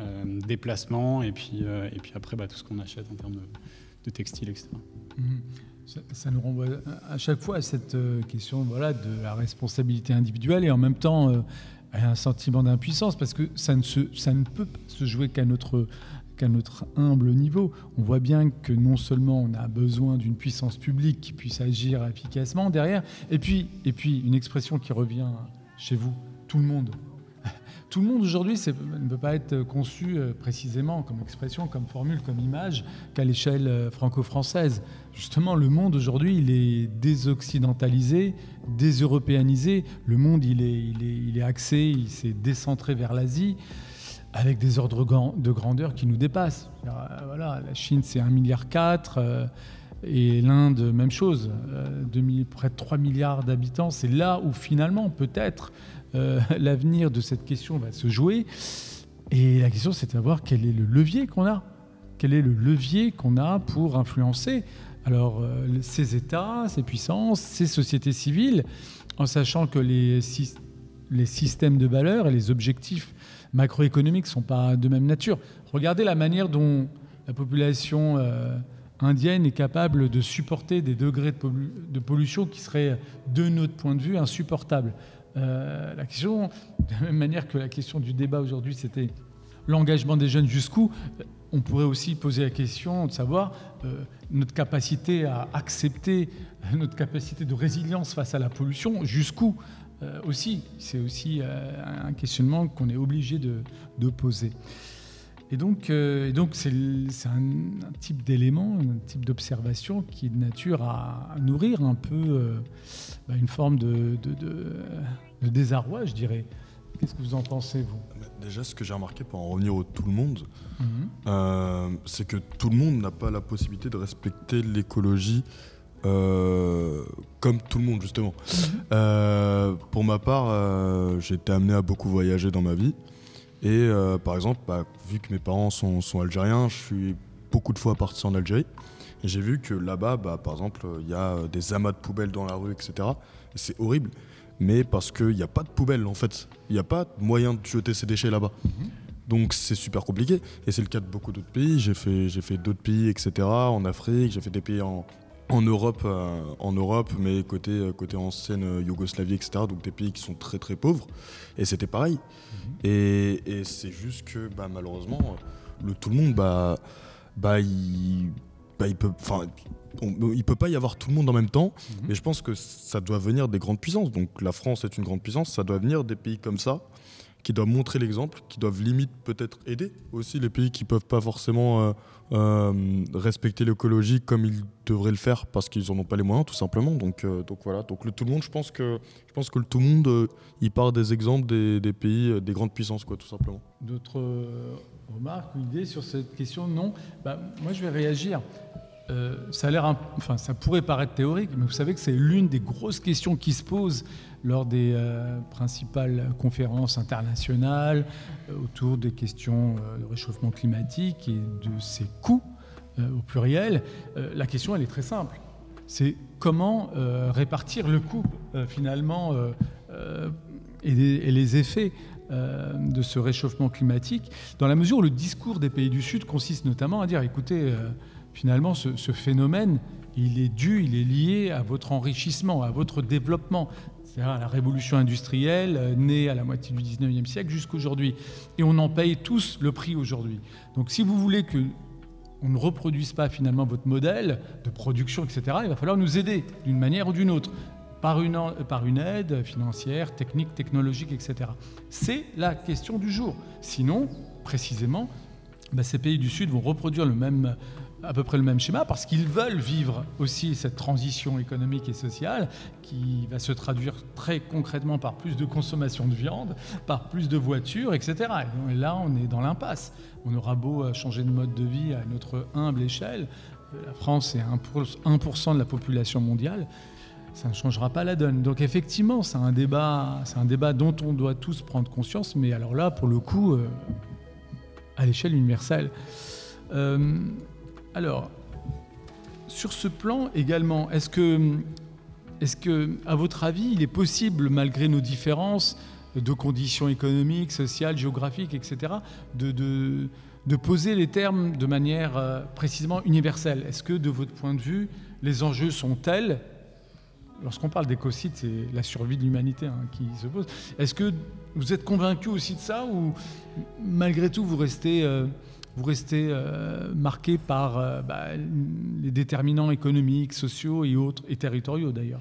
Euh, déplacement, et puis, euh, et puis après bah, tout ce qu'on achète en termes de, de textile, etc. Mhm. Ça, nous renvoie à chaque fois à cette euh, question voilà, de la responsabilité individuelle et en même temps à un sentiment d'impuissance parce que ça ne, se, ça ne peut se jouer qu'à notre, qu'à notre humble niveau. On voit bien que non seulement on a besoin d'une puissance publique qui puisse agir efficacement derrière, et puis, et puis une expression qui revient chez vous, tout le monde tout le monde aujourd'hui ne peut pas être conçu euh, précisément comme expression, comme formule, comme image qu'à l'échelle euh, franco-française. Justement, le monde aujourd'hui, il est désoccidentalisé, déseuropéanisé. Le monde, il est, axé, il s'est décentré vers l'Asie avec des ordres de grandeur qui nous dépassent. Euh, voilà, la Chine, c'est 1,4 milliard. Et l'Inde, même chose, près de 3 milliards d'habitants. C'est là où finalement, peut-être, euh, l'avenir de cette question va se jouer. Et la question, c'est de savoir quel est le levier qu'on a. Quel est le levier qu'on a pour influencer alors euh, ces États, ces puissances, ces sociétés civiles, en sachant que les, les systèmes de valeurs et les objectifs macroéconomiques ne sont pas de même nature. Regardez la manière dont la population indienne est capable de supporter des degrés de, pollution qui seraient, de notre point de vue, insupportables. La question, de la même manière que la question du débat aujourd'hui, c'était l'engagement des jeunes jusqu'où on pourrait aussi poser la question de savoir euh, notre capacité à accepter, notre capacité de résilience face à la pollution, jusqu'où euh, aussi. C'est aussi euh, un questionnement qu'on est obligé de, poser. Et donc, donc c'est, un, type d'élément, un type d'observation qui est de nature à, nourrir un peu bah, une forme de, de, désarroi, je dirais. Qu'est-ce que vous en pensez, vous? Déjà, ce que j'ai remarqué pour en revenir au tout le monde, mhm. euh, c'est que tout le monde n'a pas la possibilité de respecter l'écologie euh, comme tout le monde, justement. Mhm. Euh, pour ma part, j'ai été amené à beaucoup voyager dans ma vie. Et par exemple, bah, vu que mes parents sont, algériens, je suis beaucoup de fois parti en Algérie. Et j'ai vu que là-bas, bah, par exemple, il y a des amas de poubelles dans la rue, etc. Et c'est horrible mais parce qu'il n'y a pas de poubelle en fait. Il n'y a pas de moyen de jeter ces déchets là-bas. Mhm. Donc c'est super compliqué. Et c'est le cas de beaucoup d'autres pays. J'ai fait, j'ai fait d'autres pays, etc. En Afrique, j'ai fait des pays en, en Europe, euh, en Europe, mais côté, euh, côté ancienne euh, Yougoslavie, etc. Donc des pays qui sont très très pauvres. Et c'était pareil. Mhm. Et, et c'est juste que bah, malheureusement, le tout le monde, bah, bah, il, bah, il peut, enfin, il peut pas y avoir tout le monde en même temps, mhm. mais je pense que ça doit venir des grandes puissances. Donc la France est une grande puissance, ça doit venir des pays comme ça, qui doivent montrer l'exemple, qui doivent limite peut-être aider aussi les pays qui peuvent pas forcément euh, euh, respecter l'écologie comme ils devraient le faire parce qu'ils en ont pas les moyens tout simplement. Donc, euh, donc voilà, donc le tout le monde, je pense que je pense que le tout le monde, il part des exemples des, pays, des grandes puissances quoi, tout simplement. D'autres remarques ou idées sur cette question? Non. Bah, moi je vais réagir. Euh, ça a enfin, ça pourrait paraître théorique, mais vous savez que c'est l'une des grosses questions qui se posent lors des euh, principales conférences internationales euh, autour des questions de réchauffement climatique et de ses coûts au pluriel. la question, elle est très simple. C'est comment répartir le coût finalement et, et, les effets de ce réchauffement climatique, dans la mesure où le discours des pays du Sud consiste notamment à dire, écoutez, finalement, ce, phénomène, il est dû, il est lié à votre enrichissement, à votre développement, c'est-à-dire la révolution industrielle euh, née à la moitié du 19e siècle jusqu'aujourd'hui. Et on en paye tous le prix aujourd'hui. Donc si vous voulez que on ne reproduise pas finalement votre modèle de production, etc., il va falloir nous aider d'une manière ou d'une autre, par une, par une aide financière, technique, technologique, etc. C'est la question du jour. Sinon, précisément, bah, ces pays du Sud vont reproduire le même, à peu près le même schéma parce qu'ils veulent vivre aussi cette transition économique et sociale qui va se traduire très concrètement par plus de consommation de viande, par plus de voitures, etc. Et là, on est dans l'impasse. On aura beau changer de mode de vie à notre humble échelle. La France est 1% de la population mondiale. Ça ne changera pas la donne. Donc effectivement, c'est un débat, c'est un débat dont on doit tous prendre conscience. Mais alors là, pour le coup, euh, à l'échelle universelle. Euh, alors, sur ce plan également, est-ce que, à votre avis, il est possible, malgré nos différences de conditions économiques, sociales, géographiques, etc., de, de, poser les termes de manière euh, précisément universelle? Est-ce que, de votre point de vue, les enjeux sont tels Lorsqu'on parle d'écocide, c'est la survie de l'humanité hein, qui se pose. Est-ce que vous êtes convaincu aussi de ça ou malgré tout vous restez... Euh, vous restez euh, marqué par euh, bah, les déterminants économiques, sociaux et autres, et territoriaux d'ailleurs.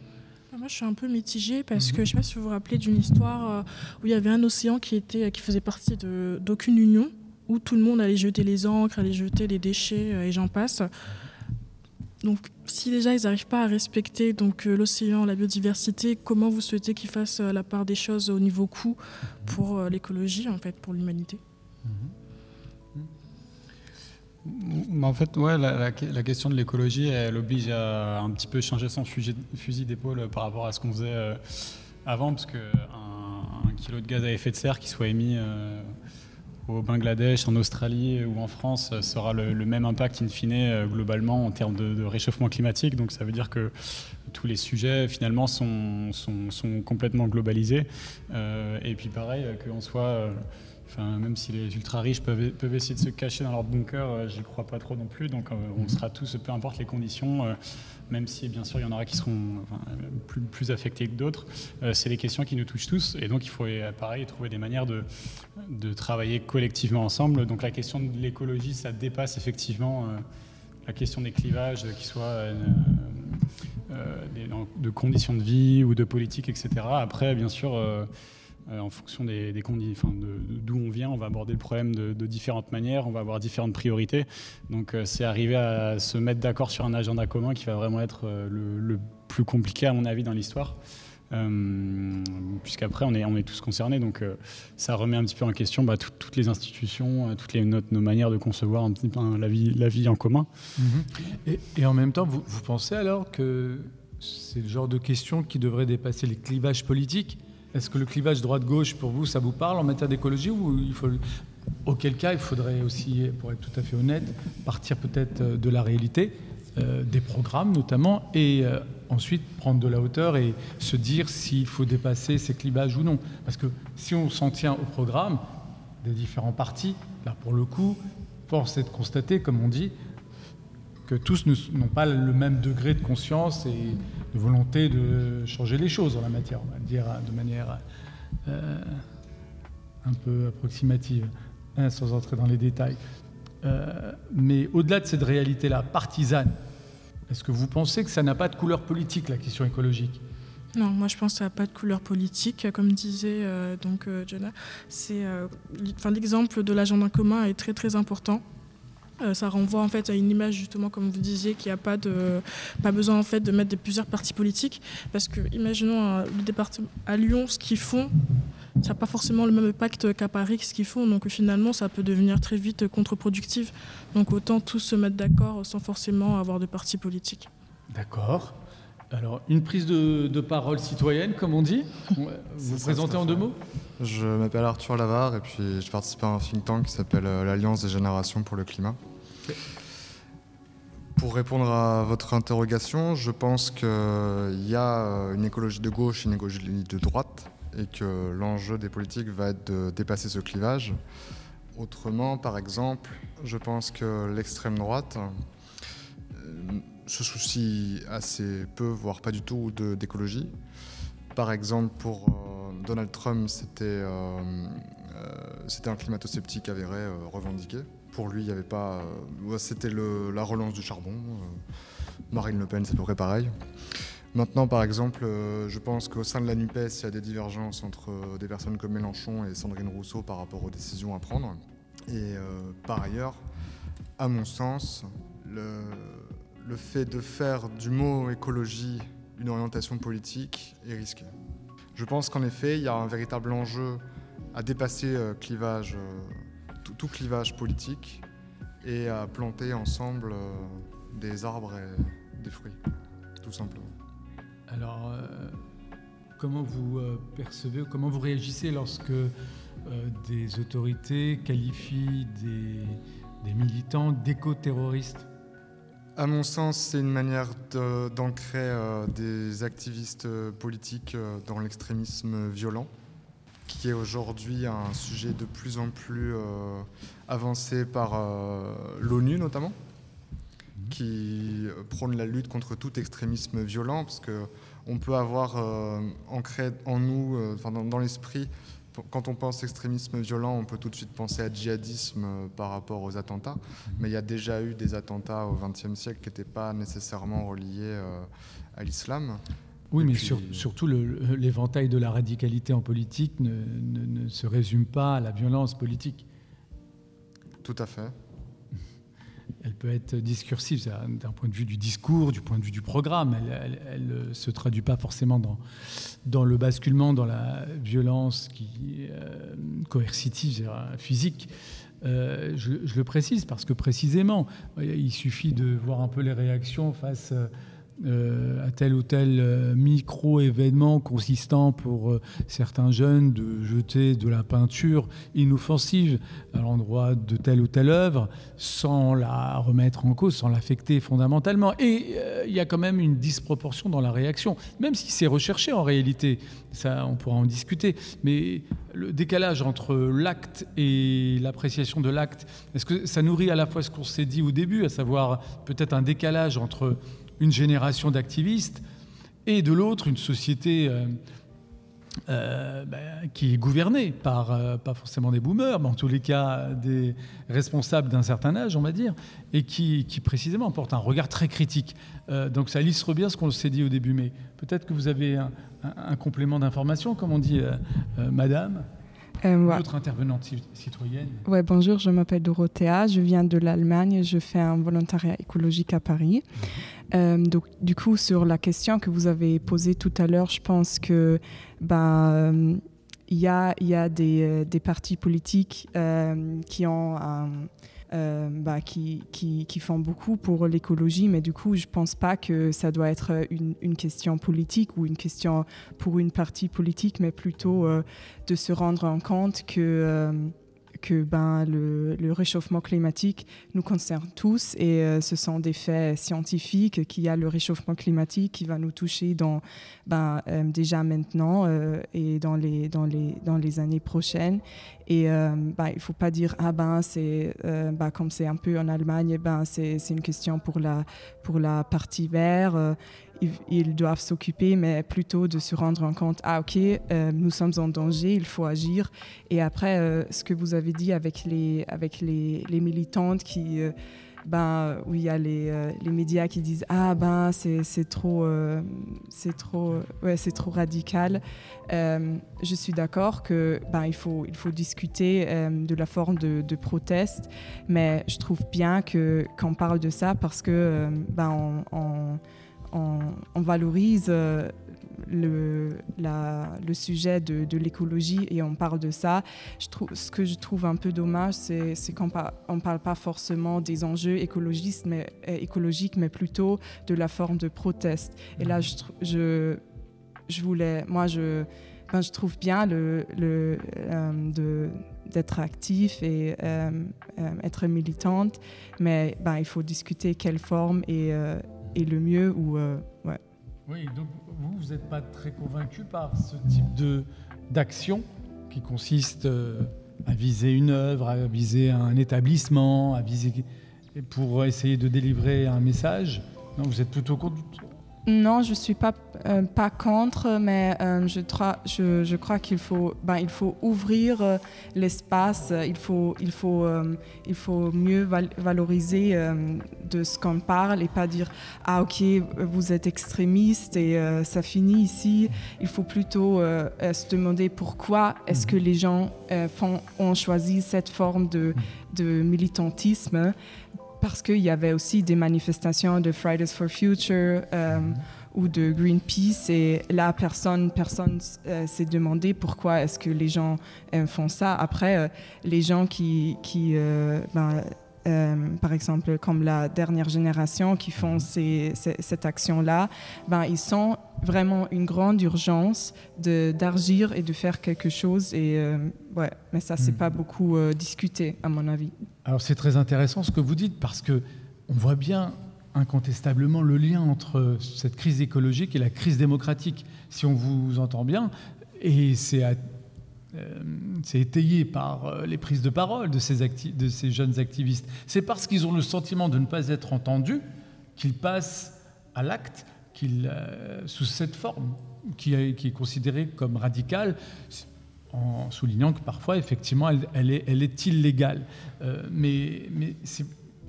Ah, moi, je suis un peu mitigée parce que je ne sais pas si vous vous rappelez d'une histoire euh, où il y avait un océan qui, était, qui faisait partie d'aucune union, où tout le monde allait jeter les encres, allait jeter les déchets et j'en passe. Donc, si déjà ils n'arrivent pas à respecter donc l'océan, la biodiversité, comment vous souhaitez qu'ils fassent la part des choses au niveau coût pour l'écologie, en fait, pour l'humanité? En fait, ouais, la, question de l'écologie, elle oblige à un petit peu changer son fusil, d'épaule par rapport à ce qu'on faisait euh, avant, parce qu'un un kilo de gaz à effet de serre qui soit émis euh, au Bangladesh, en Australie ou en France sera le, même impact in fine euh, globalement en termes de, réchauffement climatique. Donc ça veut dire que tous les sujets finalement sont, sont, complètement globalisés. et puis pareil, qu'on soit Même si les ultra riches peuvent, peuvent essayer de se cacher dans leur bunker, j'y crois pas trop non plus. Donc on sera tous, peu importe les conditions, même si bien sûr il y en aura qui seront plus, affectés que d'autres, c'est des questions qui nous touchent tous. Et donc il faut, pareil, trouver des manières de, travailler collectivement ensemble. Donc la question de l'écologie, ça dépasse effectivement la question des clivages, qui soient euh, de conditions de vie ou de politique, etc. Après, bien sûr, euh, euh, en fonction des, conditions, d'où on vient, on va aborder le problème de, différentes manières, on va avoir différentes priorités. Donc, c'est arriver à se mettre d'accord sur un agenda commun qui va vraiment être le, plus compliqué, à mon avis, dans l'histoire. puisqu'après on est, on est tous concernés, donc ça remet un petit peu en question bah, toutes les institutions, toutes nos, manières de concevoir peu, la, vie, la vie en commun. Mm-hmm. et, en même temps, vous, vous pensez alors que c'est le genre de question qui devrait dépasser les clivages politiques. Est-ce que le clivage droite-gauche, pour vous, ça vous parle en matière d'écologie ou auquel cas il faudrait aussi, pour être tout à fait honnête, partir peut-être euh, de la réalité, euh, des programmes notamment, et euh, ensuite prendre de la hauteur et se dire s'il faut dépasser ces clivages ou non. Parce que si on s'en tient au programme des différents partis, là pour le coup, force est de constater, comme on dit, que tous n'ont pas le même degré de conscience et de volonté de changer les choses en la matière, on va dire de manière euh, un peu approximative, hein, sans entrer dans les détails. Euh, mais au-delà de cette réalité-là, partisane, est-ce que vous pensez que ça n'a pas de couleur politique, la question écologique? Non, moi je pense que ça n'a pas de couleur politique. Comme disait euh, donc Jonah, c'est, l'exemple de l'agenda commun est très très important. Euh, ça renvoie en fait à une image justement comme vous disiez qu'il n'y a pas de pas besoin en fait de mettre de plusieurs partis politiques parce que imaginons euh, le département à Lyon ce qu'ils font ça n'a pas forcément le même impact qu'à Paris ce qu'ils font donc finalement ça peut devenir très vite contre-productif donc autant tous se mettre d'accord sans forcément avoir de partis politiques. D'accord. Alors, une prise de, parole citoyenne, comme on dit. Vous vous présentez en deux mots Je m'appelle Arthur Lavard et puis je participe à un think tank qui s'appelle euh, l'Alliance des générations pour le climat. Pour répondre à votre interrogation, je pense qu'il y a euh, une écologie de gauche et une écologie de droite et que l'enjeu des politiques va être de dépasser ce clivage. Autrement, par exemple, je pense que l'extrême droite euh, se soucie assez peu, voire pas du tout, d'écologie. Par exemple, pour euh, Donald Trump, c'était euh, euh, un climato-sceptique avéré, revendiqué. Pour lui, il n'y avait pas. c'était la relance du charbon. Marine Le Pen, c'est à peu près pareil. Maintenant, par exemple, je pense qu'au sein de la NUPES, il y a des divergences entre des personnes comme Mélenchon et Sandrine Rousseau par rapport aux décisions à prendre. Et par ailleurs, à mon sens, le, le fait de faire du mot écologie une orientation politique est risqué. Je pense qu'en effet, il y a un véritable enjeu à dépasser euh, euh, tout, clivage politique et à planter ensemble euh, des arbres et des fruits, tout simplement. Alors, comment vous percevez, comment vous réagissez lorsque des autorités qualifient des militants d'éco-terroristes? À mon sens, c'est une manière d'ancrer euh, des activistes euh, politiques euh, dans l'extrémisme violent, qui est aujourd'hui un sujet de plus en plus avancé par l'ONU notamment, mhm. qui prône la lutte contre tout extrémisme violent, parce qu'on peut avoir ancré en nous, dans l'esprit, quand on pense extrémisme violent, on peut tout de suite penser à djihadisme euh, par rapport aux attentats. Mhm. Mais il y a déjà eu des attentats au XXe siècle qui n'étaient pas nécessairement reliés euh, à l'islam. Oui, mais surtout l'éventail de la radicalité en politique ne, se résume pas à la violence politique. Tout à fait elle peut être discursive d'un point de vue du discours, du point de vue du programme. Elle ne se traduit pas forcément dans, le basculement, dans la violence euh, coercitive, physique. Euh, je, le précise parce que précisément, il suffit de voir un peu les réactions face euh, à tel ou tel euh, micro-événement consistant pour euh, certains jeunes de jeter de la peinture inoffensive à l'endroit de telle ou telle œuvre sans la remettre en cause, sans l'affecter fondamentalement. Et il y a quand même une disproportion dans la réaction, même si c'est recherché en réalité, ça on pourra en discuter, mais le décalage entre l'acte et l'appréciation de l'acte, est-ce que ça nourrit à la fois ce qu'on s'est dit au début, à savoir peut-être un décalage entre une génération d'activistes et de l'autre une société euh, euh, ben, qui est gouvernée par, euh, pas forcément des boomers, mais en tous les cas des responsables d'un certain âge, on va dire, et qui, précisément porte un regard très critique. donc ça illustre bien ce qu'on s'est dit au début, mais peut-être que vous avez un, complément d'information, comme on dit, madame. Euh, Autre intervenante citoyenne. Ouais, bonjour, je m'appelle Dorothea, je viens de l'Allemagne, je fais un volontariat écologique à Paris. Mhm. Euh, donc, du coup, sur la question que vous avez posée tout à l'heure, je pense que ben, il y, a, y a des, des partis politiques qui ont un euh, bah, qui, font beaucoup pour l'écologie, mais du coup, je ne pense pas que ça doit être une, une, question politique ou une question pour une partie politique, mais plutôt euh, de se rendre en compte que euh, que ben, le, réchauffement climatique nous concerne tous et euh, ce sont des faits scientifiques qu'il y a le réchauffement climatique qui va nous toucher dans, ben, euh, déjà maintenant euh, et dans les, dans, les, dans les années prochaines. Et ben, il ne faut pas dire, ah ben, c'est, ben, comme c'est un peu en Allemagne, ben, c'est, une question pour la, pour la partie verte ils, doivent s'occuper, mais plutôt de se rendre en compte, ah ok, euh, nous sommes en danger, il faut agir. Et après, euh, ce que vous avez dit avec les, avec les, les militantes qui... Euh, ben, où il y a les, les, médias qui disent ah ben c'est trop c'est trop ouais, c'est trop radical je suis d'accord que ben il faut il faut discuter de la forme de, de, proteste mais je trouve bien que qu'on parle de ça parce que ben on, valorise euh, le, le, sujet de, l'écologie et on parle de ça. Je trouve, ce que je trouve un peu dommage, c'est qu'on ne parle pas forcément des enjeux écologistes, mais, euh, écologiques, mais plutôt de la forme de proteste. Et là, je, je, je voulais, moi, je, ben, je trouve bien le, le euh, d'être actif et être militante, mais ben, il faut discuter quelle forme et, et le mieux ou euh, ouais. Oui, donc vous, vous n'êtes pas très convaincu par ce type de d'action qui consiste euh, à viser une œuvre, à viser un établissement, à viser pour essayer de délivrer un message? Non, vous êtes plutôt contre non, je ne suis pas, euh, pas contre, mais euh, je, je, je, crois qu'il faut, ben, il faut ouvrir euh, l'espace, il faut, il, faut, il faut mieux valoriser de ce qu'on parle et pas dire Ah, ok, vous êtes extrémiste et ça finit ici. Il faut plutôt se demander pourquoi est-ce que les gens font, ont choisi cette forme de, de militantisme parce qu'il y avait aussi des manifestations de Fridays for Future euh, mhm. ou de Greenpeace et là personne personne euh, s'est demandé pourquoi est-ce que les gens euh, font ça après les gens qui qui ben, par exemple comme la dernière génération qui font cette action-là, ben, ils sont vraiment une grande urgence d'agir et de faire quelque chose. Et ouais, mais ça, c'est mhm. pas beaucoup discuté, à mon avis. Alors c'est très intéressant ce que vous dites parce que on voit bien incontestablement le lien entre cette crise écologique et la crise démocratique, si on vous entend bien, et c'est euh, étayé par euh, les prises de parole de ces, jeunes activistes. C'est parce qu'ils ont le sentiment de ne pas être entendus qu'ils passent à l'acte euh, sous cette forme qui, est considérée comme radicale en soulignant que parfois, effectivement, elle, est, illégale. Euh, mais, mais c'est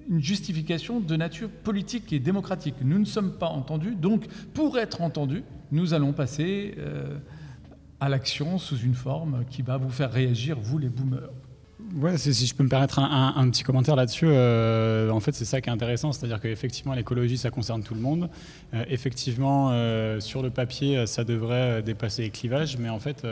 une justification de nature politique et démocratique. Nous ne sommes pas entendus, donc pour être entendus, nous allons passer euh, à l'action sous une forme qui va vous faire réagir, vous les boomers. Ouais, si je peux me permettre un, petit commentaire là-dessus, euh, en fait c'est ça qui est intéressant, c'est-à-dire qu'effectivement l'écologie ça concerne tout le monde. Euh, effectivement euh, sur le papier ça devrait dépasser les clivages, mais en fait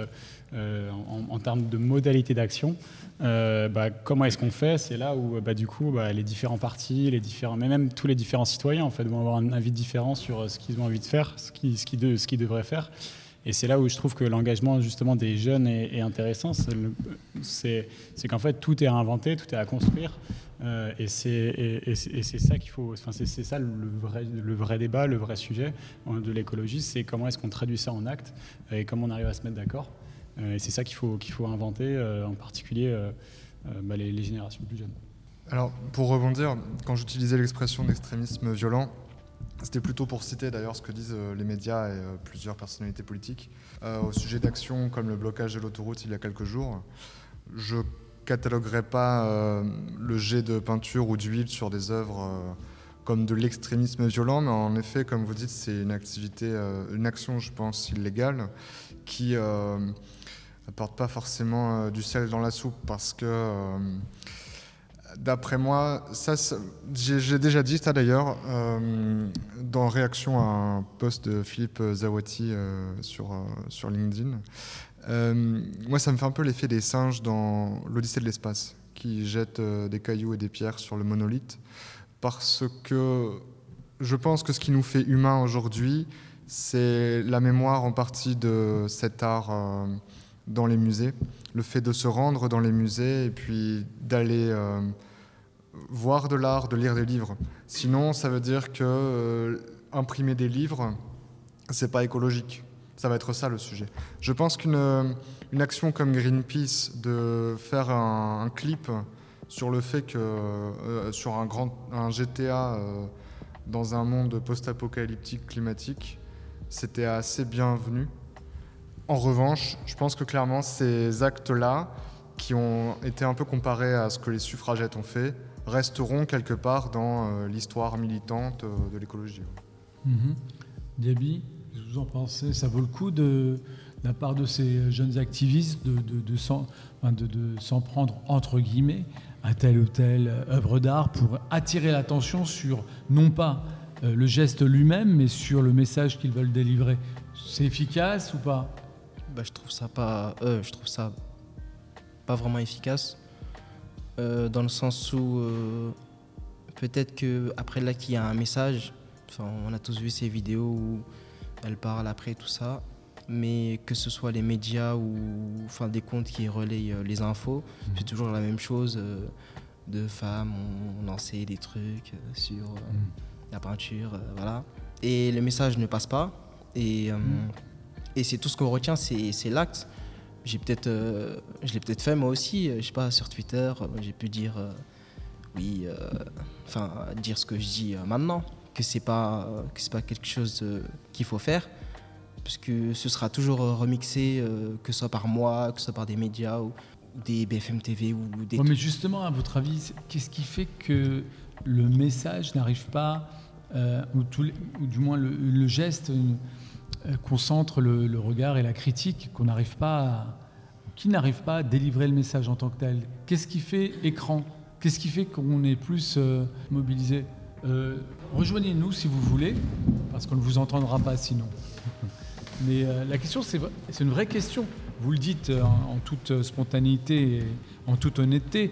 en, termes de modalité d'action, bah, comment est-ce qu'on fait? C'est là où bah, du coup bah, les différents partis, les différents, mais même tous les différents citoyens en fait vont avoir un avis différent sur ce qu'ils ont envie de faire, ce qu'ils devraient faire. Et c'est là où je trouve que l'engagement justement des jeunes est, intéressant. C'est qu'en fait tout est à inventer, tout est à construire. Euh, et c'est ça qu'il faut. Enfin, c'est ça le vrai, débat, le vrai sujet de l'écologie, c'est comment est-ce qu'on traduit ça en actes et comment on arrive à se mettre d'accord. Euh, et c'est ça qu'il faut, qu'il faut inventer, euh, en particulier bah, les générations plus jeunes. Alors, pour rebondir, quand j'utilisais l'expression d'extrémisme violent, c'était plutôt pour citer d'ailleurs ce que disent euh, les médias et euh, plusieurs personnalités politiques euh, au sujet d'actions comme le blocage de l'autoroute il y a quelques jours. Je cataloguerai pas le jet de peinture ou d'huile sur des œuvres comme de l'extrémisme violent, mais en effet, comme vous dites, c'est une activité, une action, je pense, illégale qui n'apporte pas forcément du sel dans la soupe parce que D'après moi, ça, j'ai déjà dit ça d'ailleurs, euh, dans réaction à un post de Philippe Zawati euh, sur, euh, sur LinkedIn. moi, ça me fait un peu l'effet des singes dans l'Odyssée de l'espace, qui jettent des cailloux et des pierres sur le monolithe, parce que je pense que ce qui nous fait humains aujourd'hui, c'est la mémoire en partie de cet art dans les musées, le fait de se rendre dans les musées et puis d'aller euh, voir de l'art, de lire des livres. Sinon, ça veut dire que euh, imprimer des livres, c'est pas écologique. Ça va être ça le sujet. Je pense qu'une une action comme Greenpeace de faire un, clip sur le fait que euh, sur un un GTA dans un monde post-apocalyptique climatique, c'était assez bienvenu. En revanche, je pense que clairement, ces actes-là, qui ont été un peu comparés à ce que les suffragettes ont fait, resteront quelque part dans euh, l'histoire militante euh, de l'écologie. Mhm. Debbie, vous en pensez? Ça vaut le coup de, la part de ces jeunes activistes de s'en prendre, entre guillemets, à telle ou telle œuvre d'art pour attirer l'attention sur, non pas euh, le geste lui-même, mais sur le message qu'ils veulent délivrer? C'est efficace ou pas? Bah, je trouve ça pas, euh, je trouve ça pas vraiment efficace, euh, dans le sens où euh, peut-être que après là qu'il y a un message, enfin on a tous vu ces vidéos où elle parle après tout ça, mais que ce soit les médias ou enfin des comptes qui relayent les infos, mmh. c'est toujours la même chose. de femmes ont lancé des trucs sur mmh. la peinture, voilà. Et le message ne passe pas. Et mmh. Et c'est tout ce qu'on retient, c'est l'acte. J'ai peut-être, euh, je l'ai peut-être fait moi aussi. Euh, je sais pas sur Twitter, euh, j'ai pu dire oui, enfin dire ce que je dis maintenant, que c'est pas que c'est pas quelque chose qu'il faut faire, parce que ce sera toujours remixé, que ce soit par moi, que ce soit par des médias ou, des BFM TV ou des. mais justement, à votre avis, qu'est-ce qui fait que le message n'arrive pas, ou, ou, du moins le, le geste concentre le, regard et la critique, qu'on n'arrive pas à, qui n'arrive pas à délivrer le message en tant que tel. Qu'est-ce qui fait écran? Qu'est-ce qui fait qu'on est plus euh, mobilisé? Euh, Rejoignez-nous si vous voulez, parce qu'on ne vous entendra pas sinon. Mais la question, c'est une vraie question vous le dites euh, en, toute spontanéité en toute honnêteté,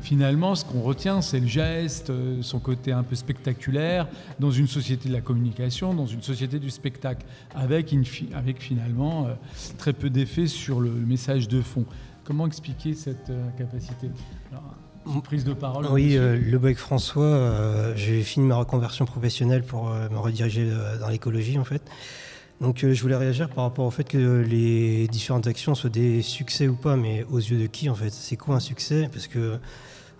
finalement, ce qu'on retient, c'est le geste, euh, son côté un peu spectaculaire, dans une société de la communication, dans une société du spectacle, avec, avec finalement euh, très peu d'effet sur le, message de fond. Comment expliquer cette capacité une prise de parole Oui, le bec François, j'ai fini ma reconversion professionnelle pour me rediriger dans l'écologie en fait. Donc euh, je voulais réagir par rapport au fait que les différentes actions soient des succès ou pas, mais aux yeux de qui en fait? C'est quoi un succès? Parce que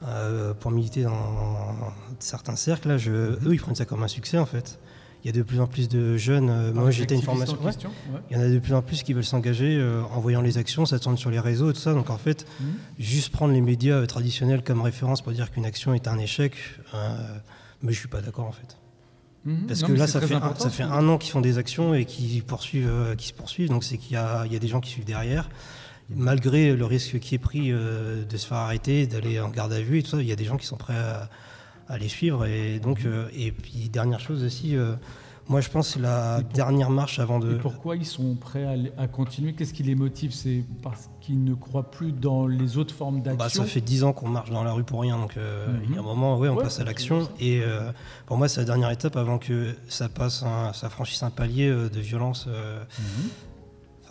euh, pour militer dans certains cercles, là, je, eux ils prennent ça comme un succès en fait. Il y a de plus en plus de jeunes. Euh, moi j'étais une formation. Il y en a de plus en plus qui veulent s'engager en voyant les actions, s'attendre sur les réseaux et tout ça. Donc en fait, mhm. juste prendre les médias traditionnels comme référence pour dire qu'une action est un échec, mais je suis pas d'accord en fait. Mhm. Parce que là, ça fait, un, ça fait un an qu'ils font des actions et qui, poursuivent, euh, qui se poursuivent. Donc, c'est qu'il y, y a, des gens qui suivent derrière. malgré le risque qui est pris euh, de se faire arrêter, d'aller en garde à vue et tout ça, il y a des gens qui sont prêts à, les suivre. Et donc, euh, et puis dernière chose aussi, moi je pense que c'est la dernière marche avant de. Et pourquoi ils sont prêts à, continuer? Qu'est-ce qui les motive? C'est parce qu'ils ne croient plus dans les autres formes d'action. Bah, ça fait dix ans qu'on marche dans la rue pour rien, donc il y a un mhm. moment, oui, on passe à l'action. Et pour moi, c'est la dernière étape avant que ça passe, ça franchisse un palier de violence. Mhm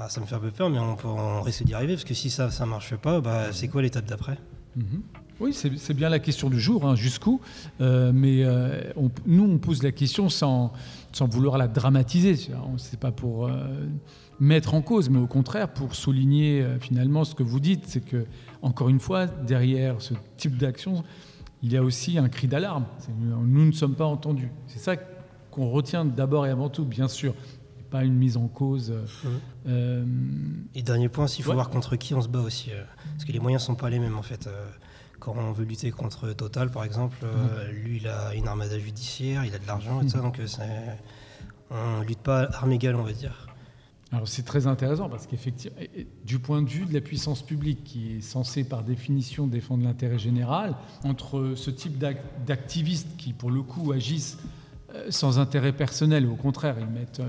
ça me fait un peu peur, mais on, on risque d'y arriver, parce que si ça ne marche pas, bah, c'est quoi l'étape d'après? Mhm. Oui, c'est bien la question du jour, hein, jusqu'où. Euh, mais euh, nous, on pose la question sans, sans vouloir la dramatiser. Ce n'est pas pour euh, mettre en cause, mais au contraire pour souligner finalement ce que vous dites. C'est que, encore une fois, derrière ce type d'action, il y a aussi un cri d'alarme. Nous ne sommes pas entendus. C'est ça qu'on retient d'abord et avant tout, bien sûr une mise en cause. Euh, et dernier point, s'il faut voir contre qui on se bat aussi, euh, parce que les moyens sont pas les mêmes en fait. Quand on veut lutter contre Total, par exemple, lui, il a une armada judiciaire, il a de l'argent et tout ça, donc on lutte pas armes égales, on va dire. Alors c'est très intéressant parce qu'effectivement, du point de vue de la puissance publique qui est censée par définition défendre l'intérêt général, entre ce type d'activistes qui pour le coup agissent sans intérêt personnel, au contraire, ils mettent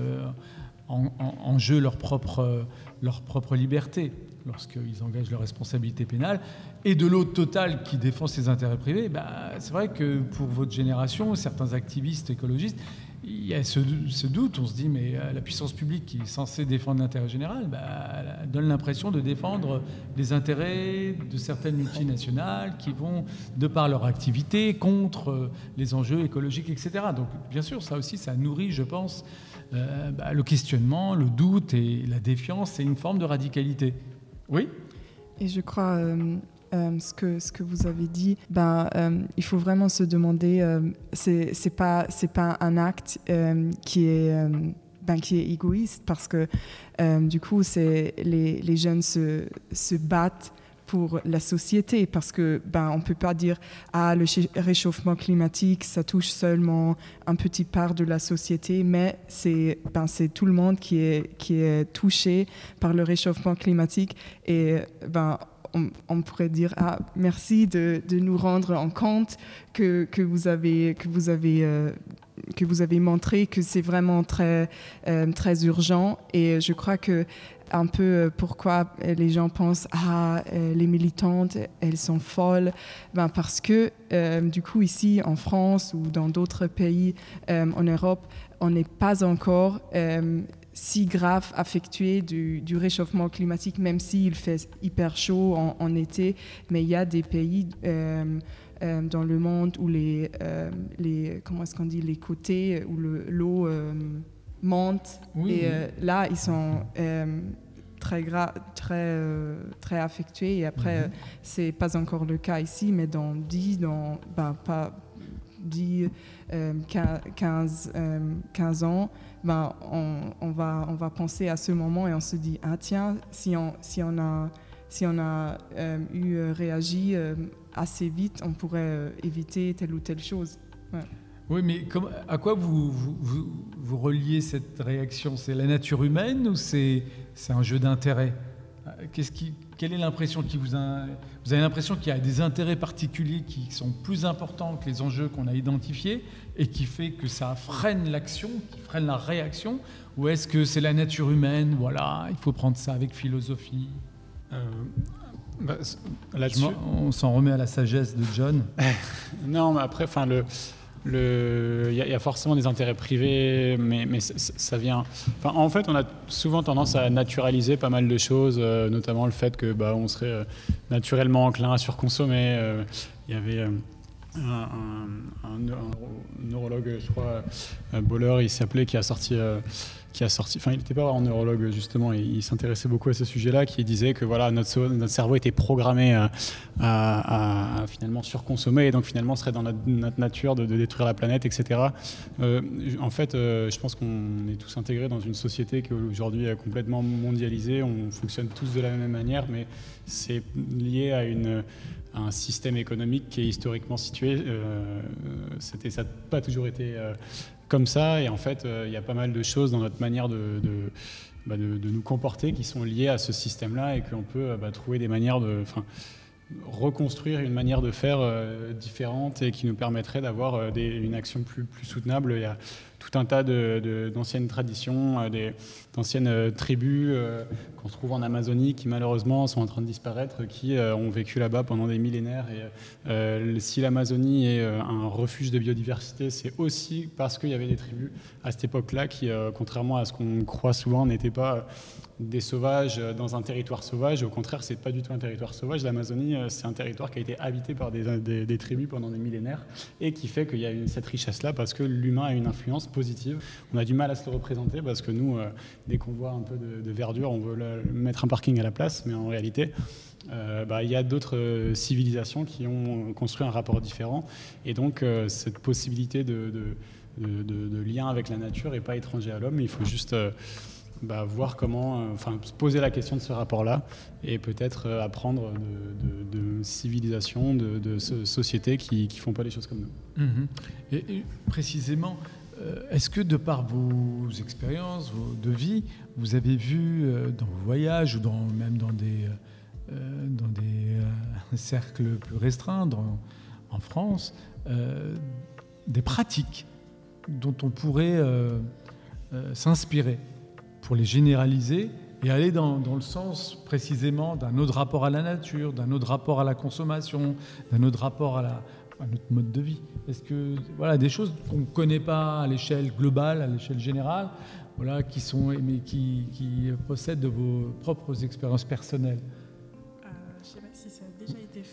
en, jeu leur propre, leur propre liberté lorsqu'ils engagent leur responsabilité pénale, et de l'autre total qui défend ses intérêts privés, bah, c'est vrai que pour votre génération, certains activistes écologistes, il y a ce, doute, on se dit, mais euh, la puissance publique qui est censée défendre l'intérêt général bah, donne l'impression de défendre les intérêts de certaines multinationales qui vont, de par leur activité, contre euh, les enjeux écologiques, etc. Donc bien sûr, ça aussi, ça nourrit, je pense, euh, bah, le questionnement, le doute et la défiance, c'est une forme de radicalité. Oui. Et je crois, euh, euh, ce, que, ce que vous avez dit, ben, il faut vraiment se demander, c'est n'est pas, pas un acte qui est... Ben, qui est égoïste parce que du coup, les, les jeunes se, se battent pour la société parce que ben on peut pas dire ah le réchauffement climatique ça touche seulement un petit part de la société mais c'est ben c'est tout le monde qui est qui est touché par le réchauffement climatique et ben on, pourrait dire ah merci de, de, nous rendre en compte que, que vous avez que vous avez euh, que vous avez montré que c'est vraiment très euh, très urgent. Et je crois que un peu euh, pourquoi les gens pensent ah euh, les militantes elles sont folles ben parce que du coup ici en France ou dans d'autres pays en Europe on n'est pas encore si grave affectué du, réchauffement climatique même s'il fait hyper chaud en, été. Mais il y a des pays dans le monde où les, les comment est-ce qu'on dit les côtés où l'eau monte. et là, ils sont très, très, euh, très affectués. Et après, mhm. c'est pas encore le cas ici, mais dans 10, dans, ben, pas 10, 15, 15, ans, ben, on, on, va, on va penser à ce moment et on se dit, ah tiens, si on, si on a, si on a euh, eu euh, réagi assez vite, on pourrait éviter telle ou telle chose. Oui, mais à quoi vous, vous, vous, reliez cette réaction? C'est la nature humaine ou c'est un jeu d'intérêt? Qui, Quelle est l'impression qui vous a, Vous avez l'impression qu'il y a des intérêts particuliers qui sont plus importants que les enjeux qu'on a identifiés et qui fait que ça freine l'action, qui freine la réaction? Ou est-ce que c'est la nature humaine? Voilà, il faut prendre ça avec philosophie. Euh, bah, on s'en remet à la sagesse de John. non, mais après, enfin le il y, a forcément des intérêts privés, mais, mais ça, vient. En fait, on a souvent tendance à naturaliser pas mal de choses, euh, notamment le fait que bah, on serait euh, naturellement enclin à surconsommer. Euh, il y avait un, neurologue, je crois, Boller, il s'appelait, qui a sorti qui a sorti, enfin il n'était pas un neurologue justement, il, s'intéressait beaucoup à ce sujet-là, qui disait que voilà notre, cerveau était programmé à, finalement surconsommer et donc finalement serait dans notre, nature de, détruire la planète, etc. Euh, en fait, euh, je pense qu'on est tous intégrés dans une société qui aujourd'hui est complètement mondialisée, on fonctionne tous de la même manière, mais c'est lié à un système économique qui est historiquement situé. Euh, ça n'a pas toujours été comme ça. Et en fait, il y a pas mal de choses dans notre manière de, bah, de, nous comporter qui sont liées à ce système-là et qu'on peut bah, trouver des manières de reconstruire une manière de faire euh, différente et qui nous permettrait d'avoir euh, une action plus, plus soutenable. Il y a tout un tas d'anciennes traditions, euh, d'anciennes tribus qu'on se trouve en Amazonie qui malheureusement sont en train de disparaître, qui ont vécu là-bas pendant des millénaires. Et si l'Amazonie est un refuge de biodiversité, c'est aussi parce qu'il y avait des tribus à cette époque-là qui, contrairement à ce qu'on croit souvent, n'étaient pas des sauvages dans un territoire sauvage. Au contraire, c'est pas du tout un territoire sauvage. L'Amazonie, euh, c'est un territoire qui a été habité par des, tribus pendant des millénaires et qui fait qu'il y a cette richesse-là parce que l'humain a une influence positive. On a du mal à se le représenter parce que nous, euh, dès qu'on voit un peu de, verdure, on veut mettre un parking à la place, mais en réalité, euh, bah, il y a d'autres civilisations qui ont construit un rapport différent. Et donc, cette possibilité de, lien avec la nature n'est pas étranger à l'homme. Il faut juste bah, voir comment, euh, enfin, se poser la question de ce rapport-là et peut-être euh, apprendre de, civilisations, de, sociétés qui ne font pas les choses comme nous. Mhm. Et, précisément, euh, est-ce que de par vos expériences vos, de vie, vous avez vu dans vos voyages ou dans, même dans des, dans des cercles plus restreints en France, des pratiques dont on pourrait s'inspirer pour les généraliser et aller dans, le sens précisément d'un autre rapport à la nature, d'un autre rapport à la consommation, d'un autre rapport à, la, notre mode de vie. Est-ce que voilà des choses qu'on ne connaît pas à l'échelle globale, à l'échelle générale, voilà, qui sont mais qui, qui possèdent de vos propres expériences personnelles?